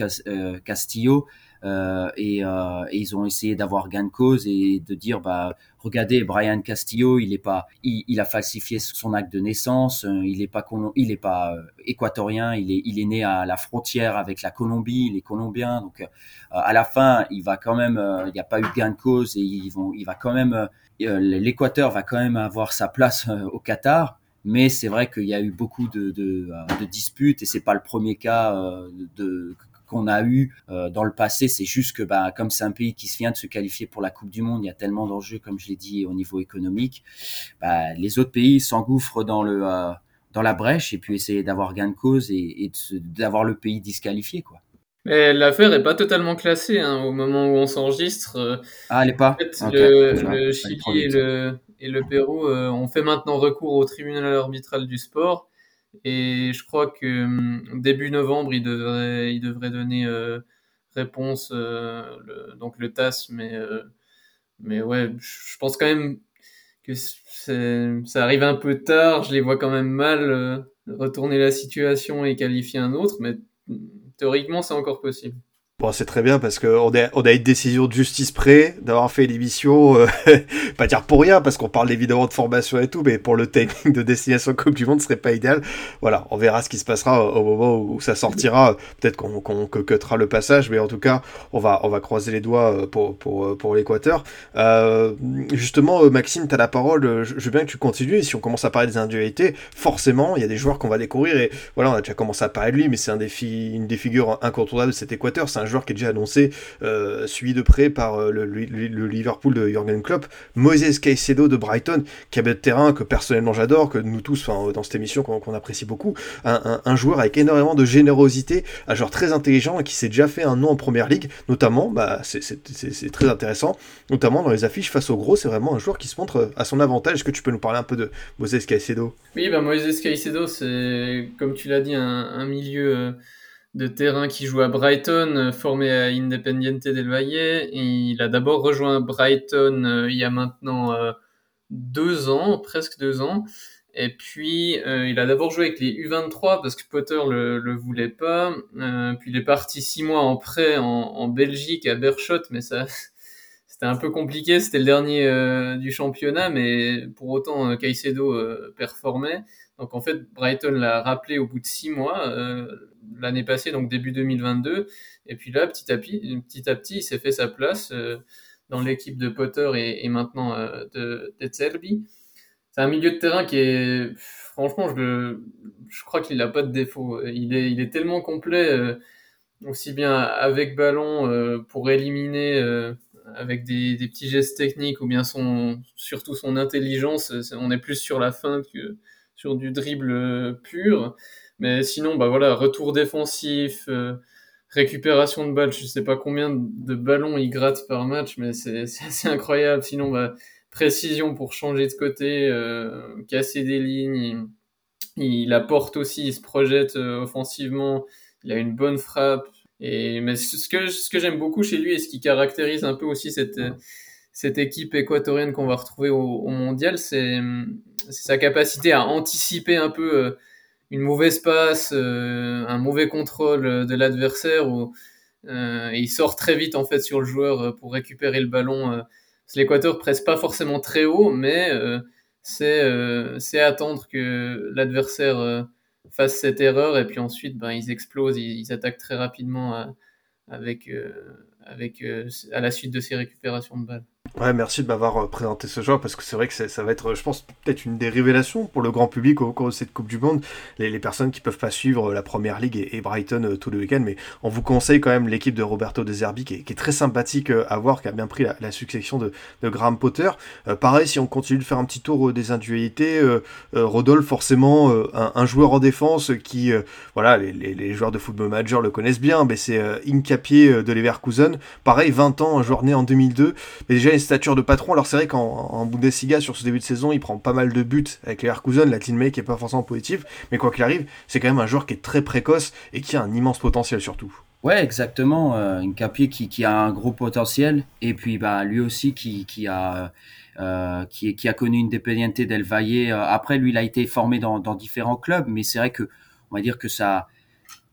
Castillo et, euh, et, ils ont essayé d'avoir gain de cause et de dire bah regardez Brian Castillo il est pas il, a falsifié son acte de naissance euh, il est pas il euh, équatorien il est né à la frontière avec la Colombie il est colombien donc à la fin il va quand même il n'y a pas eu gain de cause et ils vont il va quand même l'Équateur va quand même avoir sa place au Qatar. Mais c'est vrai qu'il y a eu beaucoup de, de, de disputes et c'est pas le premier cas de, qu'on a eu euh, dans le passé. C'est juste que, bah, comme c'est un pays qui vient de se qualifier pour la Coupe du Monde, il y a tellement d'enjeux, comme je l'ai dit, au niveau économique. Bah, les autres pays s'engouffrent dans le euh, dans la brèche et puis essayer d'avoir gain de cause et, d'avoir le pays disqualifié, quoi. Mais l'affaire est pas totalement classée hein, au moment où on s'enregistre. Euh. Ah, elle est pas. le, Chili et le, et le Pérou ont fait maintenant recours au tribunal arbitral du sport et je crois que hum, début novembre, il devrait, il devrait donner euh, réponse, euh, donc le TAS, mais, euh, mais ouais, je pense quand même que ça arrive un peu tard. Je les vois quand même mal retourner la situation et qualifier un autre, mais théoriquement, c'est encore possible. Bon, c'est très bien parce qu'on a, on a une décision de justice près d'avoir fait l'émission, euh, pas dire pour rien, parce qu'on parle évidemment de formation et tout, mais pour le timing de destination Coupe du Monde, ce serait pas idéal. Voilà, on verra ce qui se passera au moment où ça sortira. Peut-être qu'on qu'on cuttera le passage, mais en tout cas, on va, on va croiser les doigts euh, pour, pour, euh, pour l'Équateur. Euh, justement, Maxime, tu as la parole. Je veux bien que tu continues. Et si on commence à parler des individualités, forcément, il y a des joueurs qu'on va découvrir. Et voilà, on a déjà commencé à parler de lui, mais c'est un une des figures incontournables de cet Équateur. Joueur qui est déjà annoncé, euh, suivi de près par euh, le, Liverpool de Jurgen Klopp, Moises Caicedo de Brighton, qui a de terrain que personnellement j'adore, que nous tous, dans cette émission qu'on apprécie beaucoup, un, joueur avec énormément de générosité, un joueur très intelligent et qui s'est déjà fait un nom en première ligue, notamment, bah, c'est très intéressant, notamment dans les affiches face au gros, c'est vraiment un joueur qui se montre à son avantage. Est-ce que tu peux nous parler un peu de Moises Caicedo? Oui, bah, Moises Caicedo, c'est, comme tu l'as dit, un, milieu. Euh, de terrain qui joue à Brighton, euh, formé à Independiente del Valle. il a d'abord rejoint Brighton euh, il y a maintenant euh, deux ans, presque deux ans. Et puis, il a d'abord joué avec les U23 parce que Potter le, le voulait pas. puis, il est parti six mois en prêt en, Belgique à Berchot, mais ça, c'était un peu compliqué. C'était le dernier du championnat, mais pour autant, Caicedo performait. Donc, en fait, Brighton l'a rappelé au bout de six mois l'année passée, donc début 2022. Et puis là, petit à petit, petit, à petit il s'est fait sa place euh, dans l'équipe de Potter et, maintenant euh, de, de C'est un milieu de terrain qui est, franchement, je, crois qu'il n'a pas de défaut. Il est, tellement complet, euh, aussi bien avec ballon euh, pour éliminer avec des, petits gestes techniques ou bien surtout son intelligence. On est plus sur la fin que sur du dribble pur. Mais sinon, bah voilà, retour défensif, euh, récupération de balles, je sais pas combien de ballons il gratte par match, mais c'est assez incroyable. Sinon, bah, précision pour changer de côté, euh, casser des lignes, il, apporte aussi, il se projette euh, offensivement, il a une bonne frappe. Et mais ce que ce que j'aime beaucoup chez lui et ce qui caractérise un peu aussi cette cette équipe équatorienne qu'on va retrouver au, mondial, c'est sa capacité à anticiper un peu une mauvaise passe, un mauvais contrôle de l'adversaire, ou il sort très vite en fait sur le joueur pour récupérer le ballon. L'Équateur presse pas forcément très haut, mais c'est attendre que l'adversaire fasse cette erreur et puis ensuite ben, ils explosent, ils, attaquent très rapidement avec, avec, à la suite de ces récupérations de balles. Ouais, merci de m'avoir euh, présenté ce joueur parce que c'est vrai que ça va être, je pense, peut-être une des révélations pour le grand public au cours de cette Coupe du Monde. Les, personnes qui peuvent pas suivre euh, la Première Ligue et, Brighton euh, tout le week-end, mais on vous conseille quand même l'équipe de Roberto De Zerbi qui est, très sympathique à voir, qui a bien pris la, succession de, Graham Potter. pareil, si on continue de faire un petit tour des individualités, Rodolphe, forcément, un, joueur en défense qui, voilà, les, joueurs de football manager le connaissent bien, mais c'est Incapié de Leverkusen. Pareil, 20 ans, un joueur né en 2002, mais déjà stature de patron. Alors c'est vrai qu'en Bundesliga, sur ce début de saison, il prend pas mal de buts avec les Herkusen, la teammate qui est pas forcément positive, mais quoi qu'il arrive, c'est quand même un joueur qui est très précoce et qui a un immense potentiel surtout. Ouais, exactement. Euh, un capier qui, qui, a un gros potentiel et puis bah lui aussi qui, qui a euh, qui, a connu une Independiente del Valle. Euh, après, lui, il a été formé dans, dans différents clubs, mais c'est vrai que on va dire que ça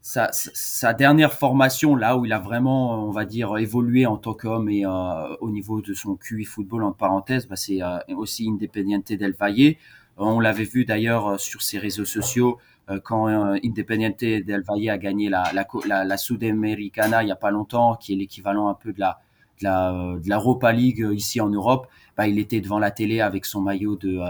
sa, sa, dernière formation, là où il a vraiment, on va dire, évolué en tant qu'homme et euh, au niveau de son QI football, en parenthèse, bah, c'est euh, aussi Independiente del Valle. on l'avait vu d'ailleurs euh, sur ses réseaux sociaux quand Independiente del Valle a gagné la, la, la, la Sudamericana il n'y a pas longtemps, qui est l'équivalent un peu de la, de la, de l'Europa League ici en Europe. Bah, il était devant la télé avec son maillot de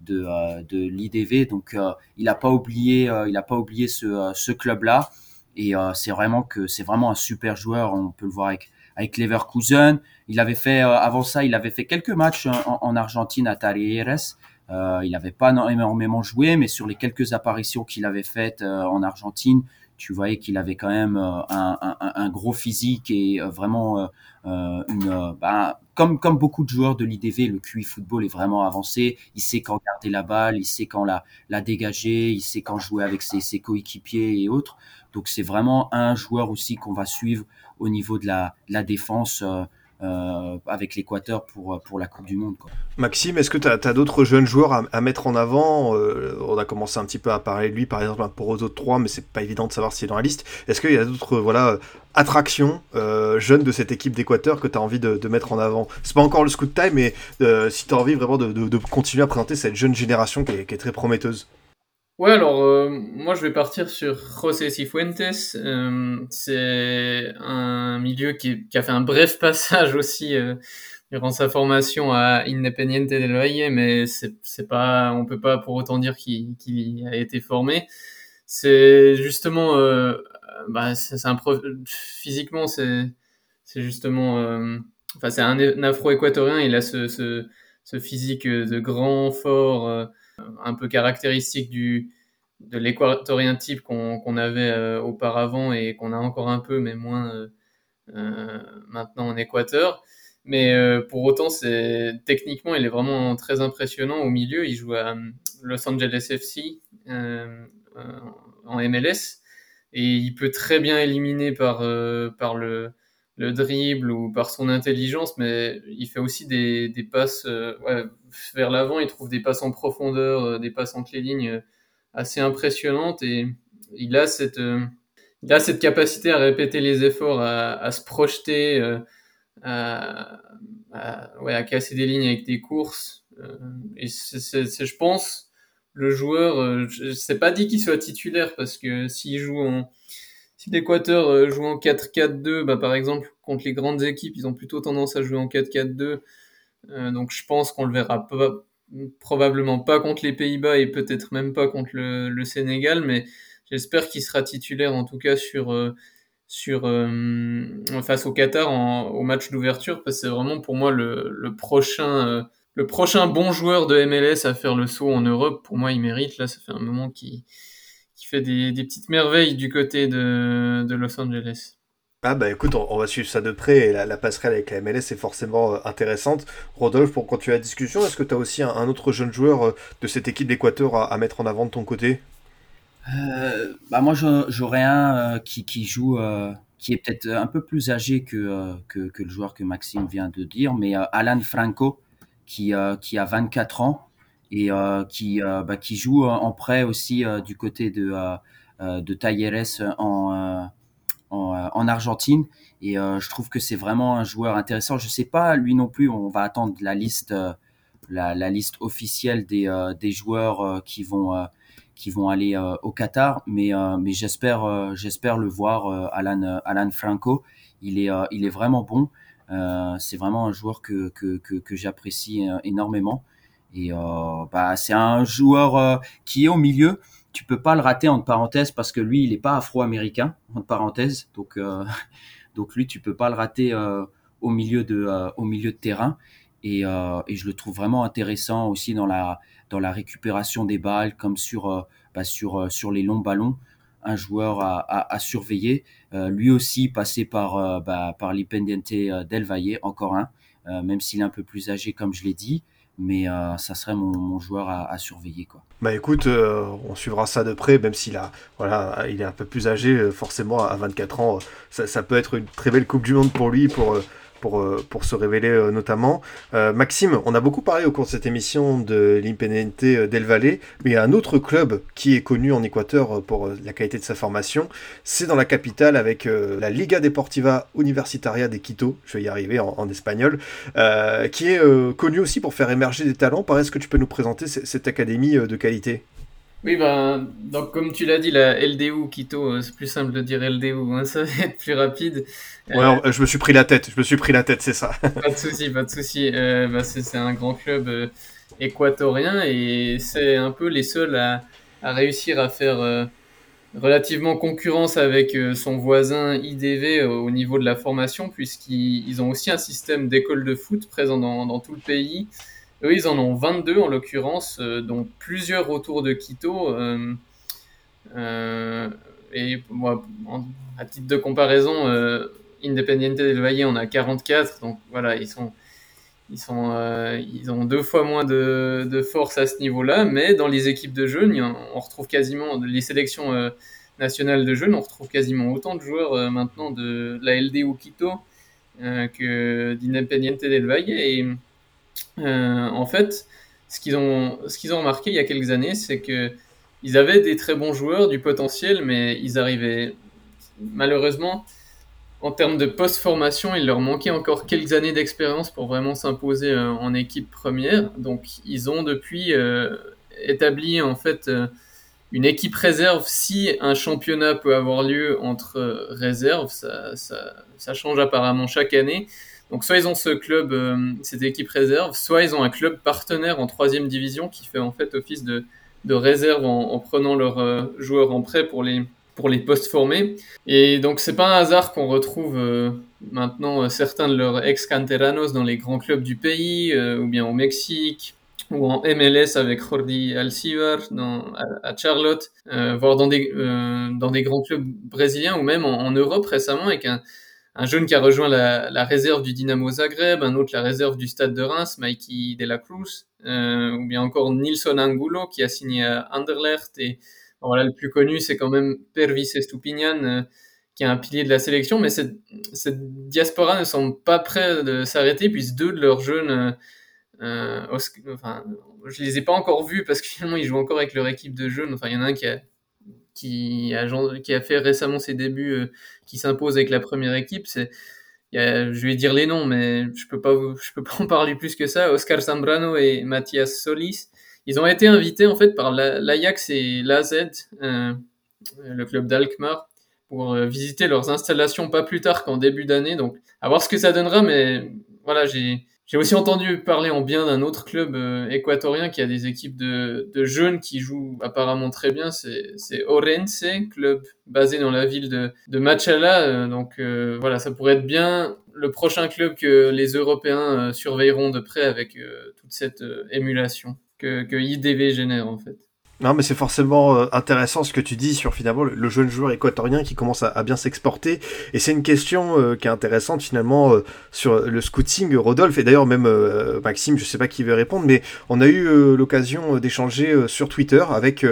de, euh, de l'IDV. Donc, euh, il n'a pas oublié, euh, il a pas oublié ce, ce club-là. Et c'est vraiment que c'est vraiment un super joueur. On peut le voir avec avec Leverkusen. Il avait fait avant ça, il avait fait quelques matchs en, Argentine à Talleres. Euh, il n'avait pas énormément joué, mais sur les quelques apparitions qu'il avait faites en Argentine, tu voyais qu'il avait quand même un, un, un, gros physique et vraiment une, bah, comme, comme beaucoup de joueurs de l'IDV, le QI football est vraiment avancé. Il sait quand garder la balle, il sait quand la, la dégager, il sait quand jouer avec ses, ses coéquipiers et autres. Donc c'est vraiment un joueur aussi qu'on va suivre au niveau de la, la défense. Euh, euh, avec l'Équateur pour, pour la Coupe du Monde. Maxime, est-ce que tu as, d'autres jeunes joueurs à, mettre en avant? Euh, On a commencé un petit peu à parler de lui, par exemple, pour aux autres trois, mais c'est pas évident de savoir s'il est dans la liste. Est-ce qu'il y a d'autres voilà, attractions euh, jeunes de cette équipe d'Équateur que tu as envie de, mettre en avant? C'est pas encore le scoot time, mais euh, si tu as envie vraiment de, continuer à présenter cette jeune génération qui est très prometteuse. Ouais, alors euh, moi je vais partir sur José Cifuentes. Euh, c'est un milieu qui, qui, a fait un bref passage aussi euh, durant sa formation à Independiente del Valle, mais c'est pas, on peut pas pour autant dire qu'il a été formé. C'est justement, euh, bah, c'est un physiquement c'est c'est justement, euh, enfin c'est un, afro-équatorien. Il a ce, ce, ce physique de grand, fort un peu caractéristique du de l'équatorien type qu'on avait euh, auparavant et qu'on a encore un peu, mais moins euh, euh, maintenant en Équateur. Mais pour autant, c'est techniquement, il est vraiment très impressionnant au milieu. Il joue à Los Angeles FC en MLS et il peut très bien éliminer par par le le dribble ou par son intelligence, mais il fait aussi des, des passes ouais, vers l'avant, il trouve des passes en profondeur, euh, des passes entre les lignes euh, assez impressionnantes et il a cette, euh, il a cette capacité à répéter les efforts, à, se projeter, à, ouais, à casser des lignes avec des courses. et c'est, je pense, le joueur, c'est pas dit qu'il soit titulaire parce que s'il joue en, si l'Équateur joue en 4-4-2, bah, par exemple, contre les grandes équipes, ils ont plutôt tendance à jouer en 4-4-2. Euh, donc je pense qu'on le verra probablement pas contre les Pays-Bas et peut-être même pas contre le, Sénégal, mais j'espère qu'il sera titulaire en tout cas sur euh, euh, face au Qatar au match d'ouverture parce que c'est vraiment pour moi le, prochain bon joueur de MLS à faire le saut en Europe. Pour moi, il mérite. Là, ça fait un moment qui fait des, petites merveilles du côté de Los Angeles. Ah bah écoute, on, va suivre ça de près et la, passerelle avec la MLS est forcément euh, intéressante. Rodolphe, pour continuer la discussion, est-ce que tu as aussi un, autre jeune joueur euh, de cette équipe d'Équateur à, mettre en avant de ton côté? Euh, bah Moi j'aurais un qui, joue, qui est peut-être un peu plus âgé que, le joueur que Maxime vient de dire, mais Alan Franco qui, qui a 24 ans et qui bah, qui joue en prêt aussi du côté de de Talleres en en, Argentine et je trouve que c'est vraiment un joueur intéressant. Je sais pas lui non plus, on va attendre la liste la, la, liste officielle des, des joueurs qui vont qui vont aller euh, au Qatar, mais euh, mais j'espère euh, j'espère le voir Alan Alan Franco. Il est il est vraiment bon. c'est vraiment un joueur que que que, que j'apprécie énormément. Et bah c'est un joueur qui est au milieu. Tu peux pas le rater entre parenthèses parce que lui il est pas afro-américain entre parenthèses. Donc donc lui tu peux pas le rater au milieu de au milieu de terrain. Et, et je le trouve vraiment intéressant aussi dans la dans la récupération des balles, comme sur, euh, bah, sur, euh, sur les longs ballons. Un joueur à, surveiller. Euh, lui aussi passé par, bah, par del Valle, encore un, même s'il est un peu plus âgé, comme je l'ai dit mais ça serait mon, joueur à, surveiller quoi. Bah écoute, on suivra ça de près, même s'il a, voilà, il est un peu plus âgé, forcément à 24 ans, ça, ça, peut être une très belle Coupe du Monde pour lui, pour pour, euh, pour se révéler euh, notamment. Euh, Maxime, on a beaucoup parlé au cours de cette émission de l'Impenente del Valle, mais il y a un autre club qui est connu en Équateur pour la qualité de sa formation, c'est dans la capitale avec la Liga Deportiva Universitaria de Quito, je vais y arriver en, espagnol, qui est connu aussi pour faire émerger des talents. Est-ce que tu peux nous présenter cette académie de qualité? Oui, ben, donc comme tu l'as dit, la LDU Quito, c'est plus simple de dire LDU, hein, ça va être plus rapide. Ouais, euh, je me suis pris la tête, je me suis pris la tête, c'est ça. pas de souci, pas de souci. Euh, bah, c'est un grand club euh, équatorien et c'est un peu les seuls à, à réussir à faire euh, relativement concurrence avec son voisin IDV au niveau de la formation, puisqu'ils ont aussi un système d'école de foot présent dans, dans, tout le pays. Eux, ils en ont 22 en l'occurrence, dont plusieurs autour de Quito. et moi, à titre de comparaison, Independiente del Valle, on a 44, donc voilà, ils sont, ils sont, euh, ils ont deux fois moins de, de force à ce niveau-là, mais dans les équipes de jeunes, on retrouve quasiment les sélections euh, nationales de jeunes, on retrouve quasiment autant de joueurs euh, maintenant de la LD ou Quito que d'Independiente del Valle. Et en fait, ce qu'ils ont, ce ont remarqué il y a quelques années, c'est que ils avaient des très bons joueurs, du potentiel, mais ils arrivaient malheureusement en termes de post-formation, il leur manquait encore quelques années d'expérience pour vraiment s'imposer euh, en équipe première. Donc, ils ont depuis euh, établi en fait euh, une équipe réserve si un championnat peut avoir lieu entre réserves. Ça, change apparemment chaque année. Donc, soit ils ont ce club, cette équipe réserve, soit ils ont un club partenaire en troisième division qui fait en fait office de, de réserve en, en prenant leurs joueurs en prêt pour les pour les postes formés. Et donc c'est pas un hasard qu'on retrouve euh, maintenant euh, certains de leurs ex-canteranos dans les grands clubs du pays, euh, ou bien au Mexique, ou en MLS avec Jordi Alcivar dans, à, Charlotte, voire dans des, dans des grands clubs brésiliens, ou même en, Europe récemment avec un, un jeune qui a rejoint la, réserve du Dynamo Zagreb, un autre la réserve du Stade de Reims, Mikey de la Cruz, ou bien encore Nilson Angulo qui a signé à Anderlecht et voilà, le plus connu, c'est quand même Pervis Estupinian, euh, qui est un pilier de la sélection, mais cette, diaspora ne semble pas prêt de s'arrêter, puisque deux de leurs jeunes, euh, euh enfin, je les ai pas encore vus parce que finalement ils jouent encore avec leur équipe de jeunes. Enfin, il y en a un qui a, qui a, qui a fait récemment ses débuts, euh, qui s'impose avec la première équipe. C'est, je vais dire les noms, mais je peux pas, je peux pas en parler plus que ça. Oscar Zambrano et Mathias Solis. Ils ont été invités en fait par l'Ajax et l'AZ, euh, le club d'Alkmaar, pour euh, visiter leurs installations pas plus tard qu'en début d'année. Donc, à voir ce que ça donnera, mais voilà, j'ai j'ai aussi entendu parler en bien d'un autre club euh, équatorien qui a des équipes de, jeunes qui jouent apparemment très bien. C'est Orense, club basé dans la ville de, Machala. donc voilà, ça pourrait être bien le prochain club que les Européens surveilleront de près avec toute cette émulation que, que IDV génère en fait. Non, mais c'est forcément euh, intéressant ce que tu dis sur finalement le, jeune joueur équatorien qui commence à, bien s'exporter. Et c'est une question euh, qui est intéressante finalement euh, sur le scouting, Rodolphe. Et d'ailleurs, même Maxime, je sais pas qui veut répondre, mais on a eu l'occasion d'échanger sur Twitter avec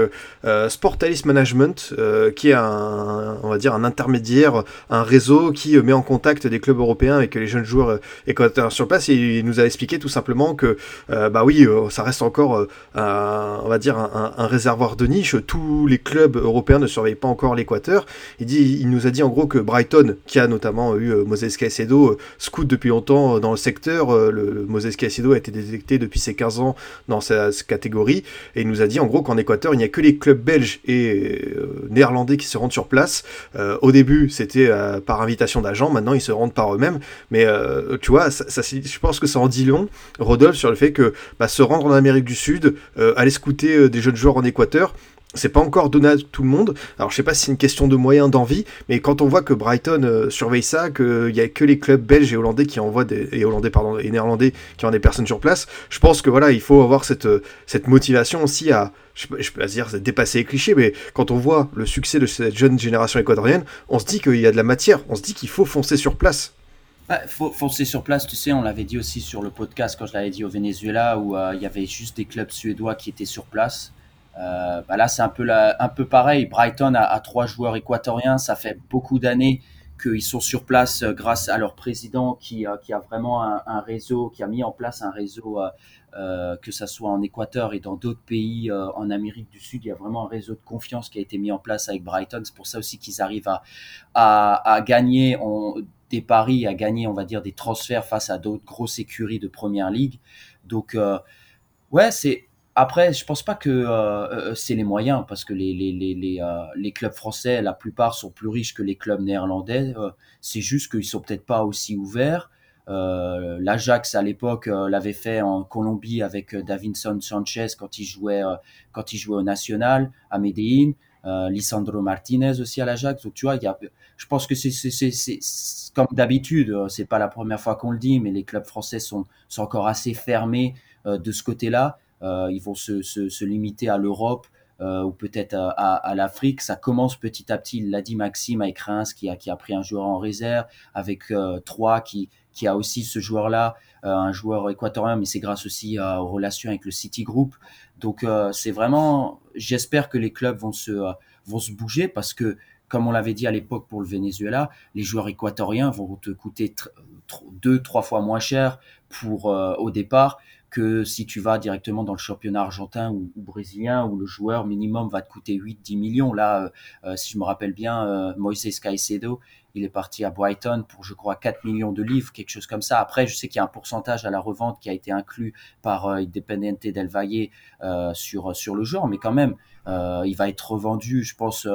Sportalis Management, qui est un, on va dire, un intermédiaire, un réseau qui met en contact des clubs européens avec les jeunes joueurs équatoriens sur place. Et il nous a expliqué tout simplement que, bah oui, ça reste encore, on va dire, un, un réservoir de niche, tous les clubs européens ne surveillent pas encore l'Équateur. Il, il nous a dit en gros que Brighton, qui a notamment eu euh, Moses Caicedo, euh, scout depuis longtemps euh, dans le secteur, le, Moses Caicedo a été détecté depuis ses 15 ans dans sa, catégorie, et il nous a dit en gros qu'en Équateur, il n'y a que les clubs belges et néerlandais qui se rendent sur place. au début, c'était par invitation d'agents, maintenant ils se rendent par eux-mêmes, mais tu vois, je pense que ça en dit long, Rodolphe, sur le fait que bah, se rendre en Amérique du Sud, aller scouter des jeunes joueurs en Équateur, c'est pas encore donné à tout le monde. Alors je sais pas si c'est une question de moyens, d'envie, mais quand on voit que Brighton euh, surveille ça, qu'il y a que les clubs belges et hollandais qui envoient des et hollandais pardon et néerlandais qui ont des personnes sur place, je pense que voilà il faut avoir cette euh, cette motivation aussi à je, peux pas dire dépasser les clichés, mais quand on voit le succès de cette jeune génération équatorienne, on se dit qu'il y a de la matière, on se dit qu'il faut foncer sur place. Bah, faut foncer sur place, tu sais, on l'avait dit aussi sur le podcast quand je l'avais dit au Venezuela où euh, il y avait juste des clubs suédois qui étaient sur place. Euh, bah là, c'est un peu, un peu pareil. Brighton a, trois joueurs équatoriens. Ça fait beaucoup d'années qu'ils sont sur place euh, grâce à leur président qui, qui a vraiment un, réseau, qui a mis en place un réseau, euh, que ça soit en Équateur et dans d'autres pays en Amérique du Sud. Il y a vraiment un réseau de confiance qui a été mis en place avec Brighton. C'est pour ça aussi qu'ils arrivent à, à, à gagner des paris, à gagner, on va dire, des transferts face à d'autres grosses écuries de première ligue. Donc, ouais, c'est après, je pense pas que euh, euh, c'est les moyens, parce que les, les, les, les, euh, les, clubs français, la plupart sont plus riches que les clubs néerlandais. c'est juste qu'ils sont peut-être pas aussi ouverts. L'Ajax à l'époque l'avait fait en Colombie avec Davinson Sanchez quand il jouait quand il jouait au National à Medellín. Lisandro Martinez aussi à l'Ajax. Donc tu vois, y a, je pense que c'est comme d'habitude. C'est pas la première fois qu'on le dit, mais les clubs français sont, sont encore assez fermés de ce côté-là. Euh, ils vont se, se, se limiter à l'Europe euh, ou peut-être à, à, l'Afrique. Ça commence petit à petit. L'a dit Maxime avec Reims qui a, qui a pris un joueur en réserve, avec euh, Troyes qui, qui a aussi ce joueur-là, un joueur équatorien, mais c'est grâce aussi aux relations avec le City Group. Donc c'est vraiment, j'espère que les clubs vont se, vont se bouger parce que comme on l'avait dit à l'époque pour le Venezuela, les joueurs équatoriens vont te coûter deux, trois fois moins cher pour au départ que si tu vas directement dans le championnat argentin ou, brésilien où le joueur minimum va te coûter 8-10 millions. Là, euh, euh, si je me rappelle bien, euh, Moises Caicedo, il est parti à Brighton pour, je crois, 4 millions de livres, quelque chose comme ça. Après, je sais qu'il y a un pourcentage à la revente qui a été inclus par Independiente del Valle sur, sur le joueur, mais quand même, il va être revendu, je pense,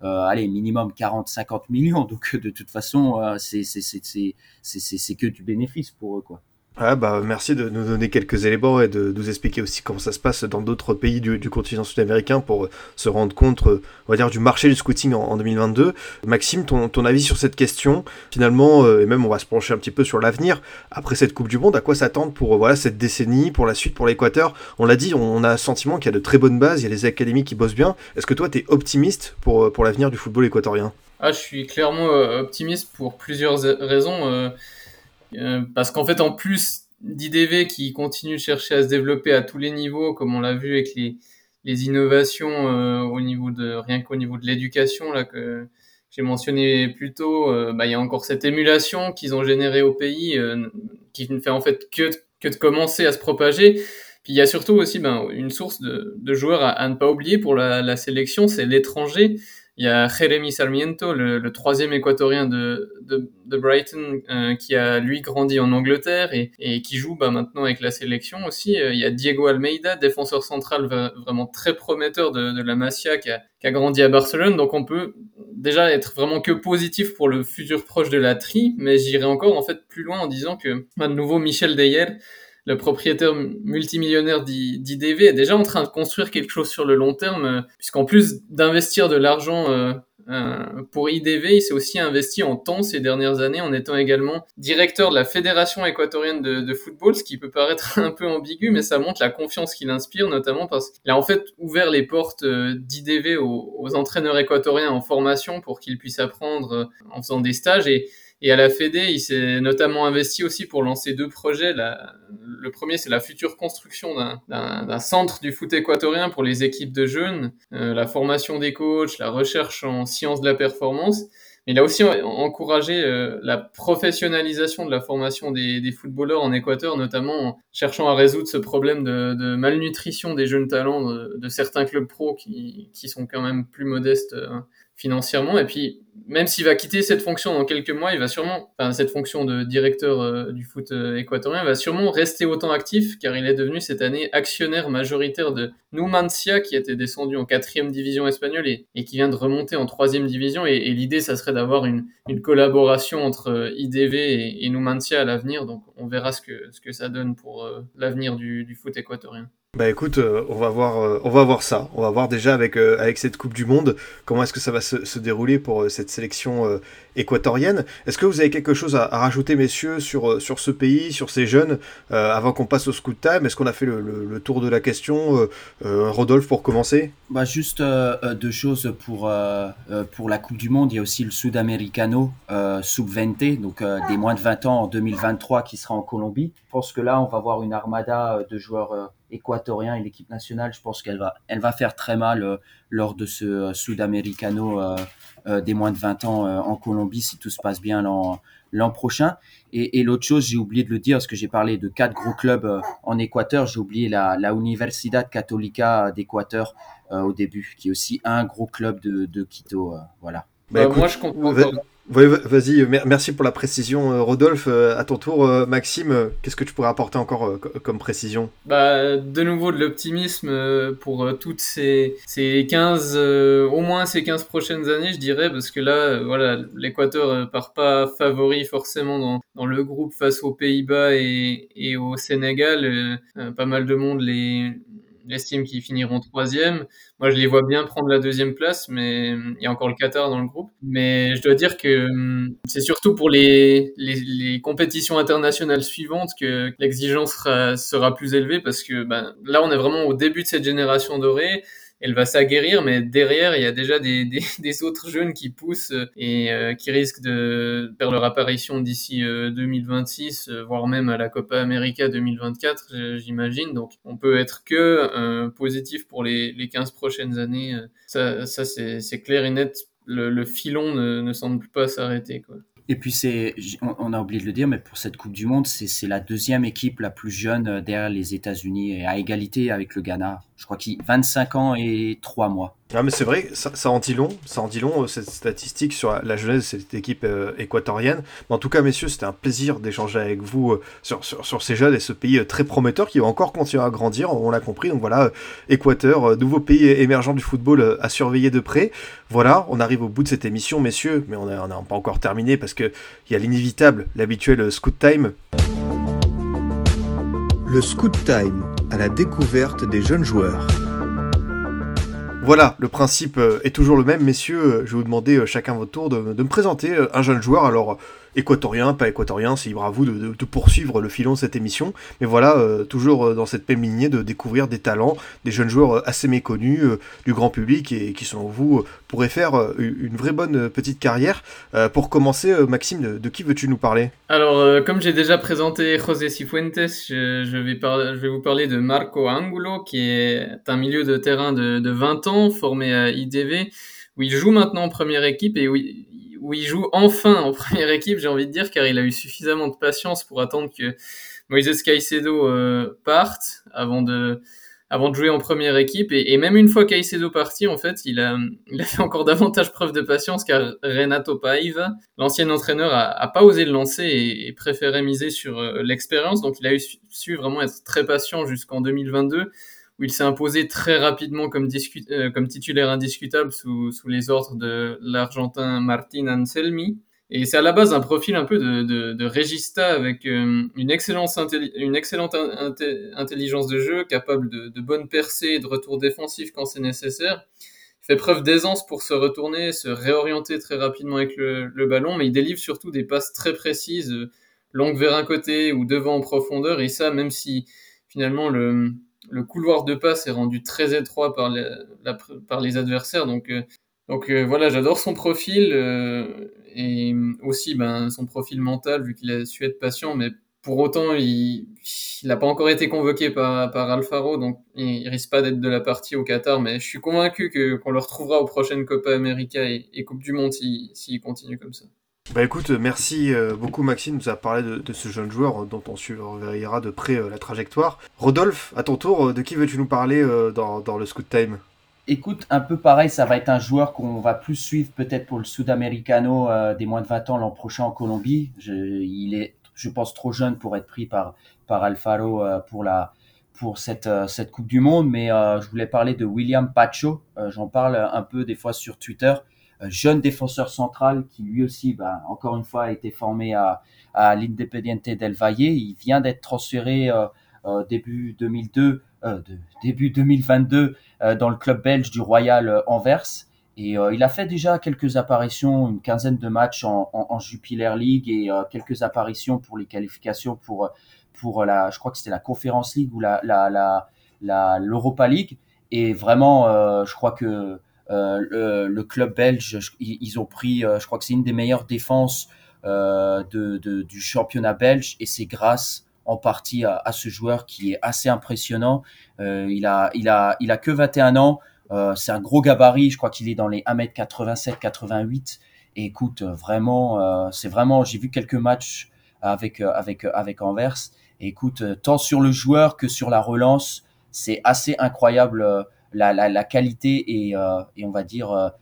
allez, minimum 40-50 millions. Donc, de toute façon, c'est que du bénéfice pour eux, quoi. Ouais, bah, merci de nous donner quelques éléments et de nous expliquer aussi comment ça se passe dans d'autres pays du, continent sud-américain pour euh, se rendre compte, euh, on va dire, du marché du scouting en, 2022. Maxime, ton, ton, avis sur cette question, finalement, euh, et même on va se pencher un petit peu sur l'avenir, après cette Coupe du Monde, à quoi s'attendre pour voilà, cette décennie, pour la suite, pour l'Équateur? On l'a dit, on, a un sentiment qu'il y a de très bonnes bases, il y a des académies qui bossent bien. Est-ce que toi, tu es optimiste pour, pour l'avenir du football équatorien? Ah, Je suis clairement optimiste pour plusieurs raisons. Parce qu'en fait, en plus d'IDV qui continue de chercher à se développer à tous les niveaux, comme on l'a vu avec les, les innovations euh, au niveau de rien qu'au niveau de l'éducation là que j'ai mentionné plus tôt, euh, bah, il y a encore cette émulation qu'ils ont générée au pays, qui ne fait en fait que, que de commencer à se propager. Puis il y a surtout aussi ben, une source de, de joueurs à, à, ne pas oublier pour la, la sélection, c'est l'étranger. Il y a Jeremy Sarmiento, le, troisième équatorien de, Brighton, euh, qui a lui grandi en Angleterre et, qui joue bah, maintenant avec la sélection aussi. Euh, il y a Diego Almeida, défenseur central vraiment très prometteur de, la Masia, qui a, grandi à Barcelone. Donc on peut déjà être vraiment que positif pour le futur proche de la tri, mais j'irai encore en fait plus loin en disant que bah, de nouveau Michel Deyer le propriétaire multimillionnaire d'IDV est déjà en train de construire quelque chose sur le long terme, euh, puisqu'en plus d'investir de l'argent euh, Euh, pour IDV, il s'est aussi investi en temps ces dernières années en étant également directeur de la Fédération équatorienne de, football, ce qui peut paraître un peu ambigu, mais ça montre la confiance qu'il inspire, notamment parce qu'il a en fait ouvert les portes d'IDV aux, aux, entraîneurs équatoriens en formation pour qu'ils puissent apprendre en faisant des stages et et à la Fédé, il s'est notamment investi aussi pour lancer deux projets. Le premier, c'est la future construction d'un centre du foot équatorien pour les équipes de jeunes, euh, la formation des coachs, la recherche en sciences de la performance. Mais il a aussi encouragé euh, la professionnalisation de la formation des, footballeurs en Équateur, notamment en cherchant à résoudre ce problème de, malnutrition des jeunes talents de, certains clubs pro qui, qui sont quand même plus modestes euh, financièrement. Et puis, même s'il va quitter cette fonction dans quelques mois, il va sûrement, enfin, cette fonction de directeur euh, du foot euh, équatorien, va sûrement rester autant actif, car il est devenu cette année actionnaire majoritaire de Numancia, qui était descendu en quatrième division espagnole et, qui vient de remonter en troisième division. Et, l'idée, ça serait d'avoir une, collaboration entre euh, IDV et, Numancia à l'avenir. Donc, on verra ce que, ce que ça donne pour l'avenir du foot équatorien. Bah écoute, euh, on va voir, euh, on va voir ça. On va voir déjà avec euh, avec cette Coupe du Monde comment est-ce que ça va se, se dérouler pour cette sélection équatorienne. Est-ce que vous avez quelque chose à, rajouter, messieurs, sur sur ce pays, sur ces jeunes, avant qu'on passe au scout time Est-ce qu'on a fait le, le, le, tour de la question Rodolphe, pour commencer? Bah juste deux choses pour pour la Coupe du Monde. Il y a aussi le Sudamericano sub 20, donc des moins de 20 ans en 2023 qui sera en Colombie. Je pense que là, on va voir une armada de joueurs équatorien et l'équipe nationale, je pense qu'elle va, elle va faire très mal euh, lors de ce euh, Sudamericano euh, euh, des moins de 20 ans en Colombie si tout se passe bien l'an prochain. Et, et l'autre chose, j'ai oublié de le dire, parce que j'ai parlé de quatre gros clubs en Équateur, j'ai oublié la, la Universidad Católica d'Équateur au début, qui est aussi un gros club de, de Quito. voilà. Bah, écoute, moi, je comprends. Vas-y, merci pour la précision, euh, Rodolphe. Euh, à ton tour, euh, Maxime, qu'est-ce que tu pourrais apporter encore comme précision? Bah, De nouveau, de l'optimisme pour toutes ces, ces 15, au moins ces 15 prochaines années, je dirais, parce que là, voilà, l'Équateur part pas favori forcément dans, dans le groupe face aux Pays-Bas et, et au Sénégal. pas mal de monde les estime qu'ils finiront troisième. Moi, je les vois bien prendre la deuxième place, mais il y a encore le Qatar dans le groupe. Mais je dois dire que hum, c'est surtout pour les, les, compétitions internationales suivantes que l'exigence sera, sera, plus élevée parce que ben, là, on est vraiment au début de cette génération dorée elle va s'aguerrir, mais derrière, il y a déjà des, des, des autres jeunes qui poussent et euh, qui risquent de faire leur apparition d'ici euh, 2026, euh, voire même à la Copa América 2024, j'imagine. Donc, on peut être que euh, positif pour les, les 15 prochaines années. Ça, ça c'est clair et net. Le, le filon ne, ne semble pas s'arrêter. Quoi. Et puis, on a oublié de le dire, mais pour cette Coupe du Monde, c'est la deuxième équipe la plus jeune derrière les États-Unis, à égalité avec le Ghana. Je crois qu'il 25 ans et 3 mois. Ah mais c'est vrai, ça, ça, en dit long, ça en dit long cette statistique sur la jeunesse de cette équipe euh, équatorienne. Mais en tout cas, messieurs, c'était un plaisir d'échanger avec vous euh, sur, sur, ces jeunes et ce pays euh, très prometteur qui va encore continuer à grandir, on l'a compris. Donc voilà, Équateur, nouveau pays émergent du football à surveiller de près. Voilà, on arrive au bout de cette émission, messieurs, mais on n'a on pas encore terminé parce qu'il y a l'inévitable, l'habituel Scoot Time. Le Scoot Time, à la découverte des jeunes joueurs. Voilà, le principe est toujours le même, messieurs. Je vais vous demander chacun votre tour de, de me présenter un jeune joueur. Alors, équatorien, pas équatorien, c'est libre à vous de, de, de, poursuivre le filon de cette émission. Mais voilà, euh, toujours euh, dans cette même lignée de découvrir des talents, des jeunes joueurs euh, assez méconnus euh, du grand public et qui, selon vous, pourraient faire une vraie bonne petite carrière. pour commencer, Maxime, de, qui veux-tu nous parler? Alors, comme j'ai déjà présenté José Cifuentes, je, je, vais je, vais vous parler de Marco Angulo, qui est un milieu de terrain de, de 20 ans, formé à IDV, où il joue maintenant en première équipe et où il, où il joue enfin en première équipe, j'ai envie de dire, car il a eu suffisamment de patience pour attendre que Moises Caicedo euh, parte avant de, avant de jouer en première équipe. Et, même une fois Caicedo parti, en fait, il a, il a fait encore davantage preuve de patience, car Renato Paiva, l'ancien entraîneur, a, a, pas osé le lancer et, et préférait miser sur euh, l'expérience. Donc il a eu su vraiment être très patient jusqu'en 2022 où il s'est imposé très rapidement comme, euh, titulaire indiscutable sous, les ordres de l'Argentin Martin Anselmi. Et c'est à la base un profil un peu de, de, régista avec euh, une, excellente intelligence de jeu, capable de, bonnes percées et de retour défensif quand c'est nécessaire. Il fait preuve d'aisance pour se retourner, se réorienter très rapidement avec le, ballon, mais il délivre surtout des passes très précises, euh, longues vers un côté ou devant en profondeur, et ça, même si finalement le, le couloir de passe est rendu très étroit par les, adversaires, donc euh, euh, voilà, j'adore son profil et aussi ben, son profil mental vu qu'il a su être patient, mais pour autant, il n'a pas encore été convoqué par, Alfaro, donc il, risque pas d'être de la partie au Qatar, mais je suis convaincu qu'on le retrouvera aux prochaines Copa América et, Coupe du Monde s'il continue comme ça. Bah écoute, merci euh, beaucoup Maxime nous a parlé de, ce jeune joueur dont on surveillera de près euh, la trajectoire. Rodolphe, à ton tour, euh, de qui veux-tu nous parler dans, le Scoot Time? Écoute, un peu pareil, ça va être un joueur qu'on va plus suivre peut-être pour le Sudamericano des moins de 20 ans l'an prochain en Colombie. Il est je pense, trop jeune pour être pris par, par Alfaro euh, pour, la, pour cette, euh, cette Coupe du Monde. Mais euh, je voulais parler de William Pacho. J'en parle un peu des fois sur Twitter. Jeune défenseur central qui lui aussi, bah, encore une fois, a été formé à, à l'Independiente del Valle. Il vient d'être transféré début 2002, début 2022 dans le club belge du Royal Anvers. Et euh, il a fait déjà quelques apparitions, une quinzaine de matchs en, en, Jupiler League et euh, quelques apparitions pour les qualifications pour, pour la, je crois que c'était la Conference League ou la, la, la, l'Europa League. Et vraiment, euh, je crois que le, club belge, ils, ont pris, je crois que c'est une des meilleures défenses de, de, du championnat belge et c'est grâce en partie à, à, ce joueur qui est assez impressionnant. il a, il a, il a que 21 ans. Euh, c'est un gros gabarit, je crois qu'il est dans les 1m87-88. Et écoute, euh, vraiment, euh, c'est vraiment, j'ai vu quelques matchs avec avec avec Anvers. Écoute, tant sur le joueur que sur la relance, c'est assez incroyable la, la, la, qualité et, et on va dire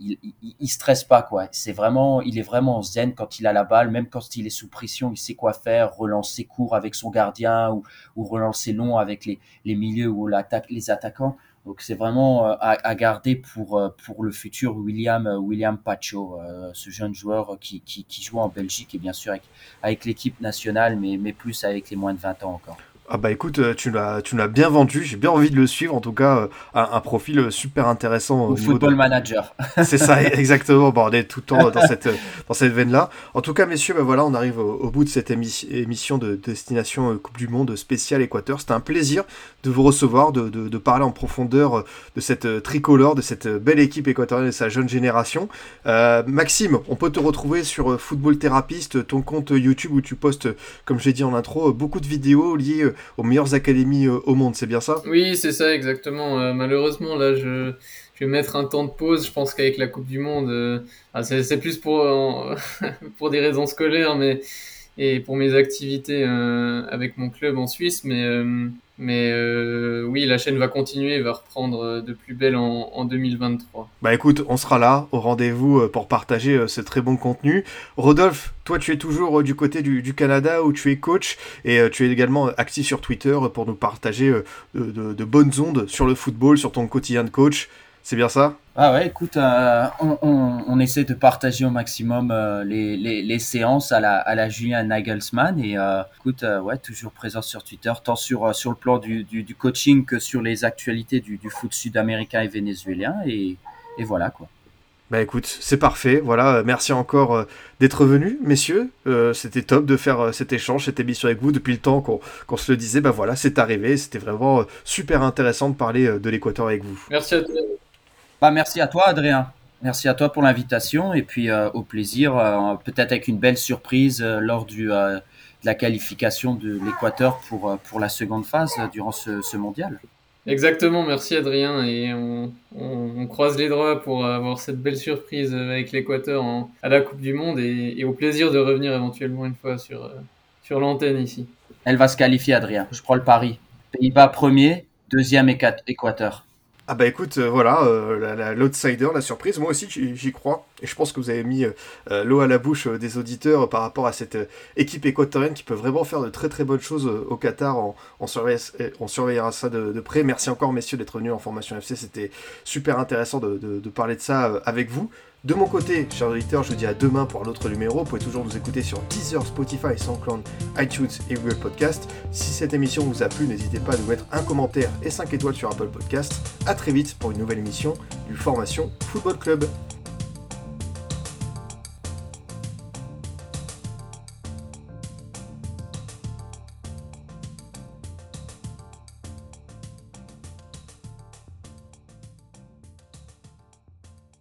il, il, stresse pas quoi. C'est vraiment, il est vraiment zen quand il a la balle, même quand il est sous pression, il sait quoi faire, relancer court avec son gardien ou, ou relancer long avec les, les milieux ou l'attaque, les attaquants. Donc c'est vraiment euh, à, garder pour, euh, pour le futur William, euh, William Pacho, ce jeune joueur qui, qui, qui, joue en Belgique et bien sûr avec, avec l'équipe nationale, mais, mais plus avec les moins de 20 ans encore. Ah bah écoute, euh, tu l'as, tu l'as bien vendu. J'ai bien envie de le suivre. En tout cas, euh, un, profil euh, super intéressant. Au, football manager. C'est ça, exactement. Bon, on est tout le temps dans cette dans cette veine-là. En tout cas, messieurs, bah voilà, on arrive au, bout de cette émission de destination Coupe du Monde spéciale Équateur. C'était un plaisir de vous recevoir, de, de, parler en profondeur de cette tricolore, de cette belle équipe équatorienne et sa jeune génération. Maxime, on peut te retrouver sur Football Therapist, ton compte YouTube où tu postes, comme j'ai dit en intro, beaucoup de vidéos liées aux meilleures académies euh, au monde, c'est bien ça? Oui, c'est ça, exactement. Euh, malheureusement, là, je, vais mettre un temps de pause. Je pense qu'avec la Coupe du Monde, euh, ah, c'est plus pour, pour des raisons scolaires, mais et pour mes activités avec mon club en Suisse, mais mais euh, oui, la chaîne va continuer, va reprendre euh, de plus belle en, 2023. Bah écoute, on sera là au rendez-vous euh, pour partager ce très bon contenu. Rodolphe, toi tu es toujours du côté du, Canada où tu es coach et tu es également actif sur Twitter pour nous partager de bonnes ondes sur le football, sur ton quotidien de coach. C'est bien ça? Ah ouais, écoute, euh, on, on, on, essaie de partager au maximum euh, les, les, les, séances à la, à la Julien Nagelsmann et euh, écoute, ouais, toujours présent sur Twitter, tant sur, sur le plan du, du, du coaching que sur les actualités du, du foot sud-américain et vénézuélien et, et voilà quoi. Bah écoute, c'est parfait. Voilà, merci encore d'être venu, messieurs. c'était top de faire cet échange, cette émission avec vous depuis le temps qu'on se le disait. Bah voilà, c'est arrivé. C'était vraiment super intéressant de parler de l'Équateur avec vous. Merci à tous. Bah, merci à toi, Adrien. Merci à toi pour l'invitation et puis euh, au plaisir, euh, peut-être avec une belle surprise euh, lors du, de la qualification de l'Équateur pour, pour la seconde phase durant ce, ce, mondial. Exactement, merci Adrien et on, on, croise les doigts pour avoir cette belle surprise avec l'Équateur à la Coupe du Monde et, et, au plaisir de revenir éventuellement une fois sur, sur l'antenne ici. Elle va se qualifier Adrien, je prends le pari. Pays-Bas premier, deuxième Équateur. Ah bah écoute, euh, voilà, euh, l'outsider, la, surprise, moi aussi j'y crois. Et je pense que vous avez mis euh, l'eau à la bouche des auditeurs par rapport à cette équipe équatorienne qui peut vraiment faire de très très bonnes choses au Qatar. On, on, surveillera, ça de, près. Merci encore messieurs d'être venus en formation FC, c'était super intéressant de, parler de ça avec vous. De mon côté, chers auditeurs, je vous dis à demain pour un autre numéro. Vous pouvez toujours nous écouter sur Deezer, Spotify, SoundCloud, iTunes et Google Podcast. Si cette émission vous a plu, n'hésitez pas à nous mettre un commentaire et 5 étoiles sur Apple Podcast. A très vite pour une nouvelle émission du Formation Football Club.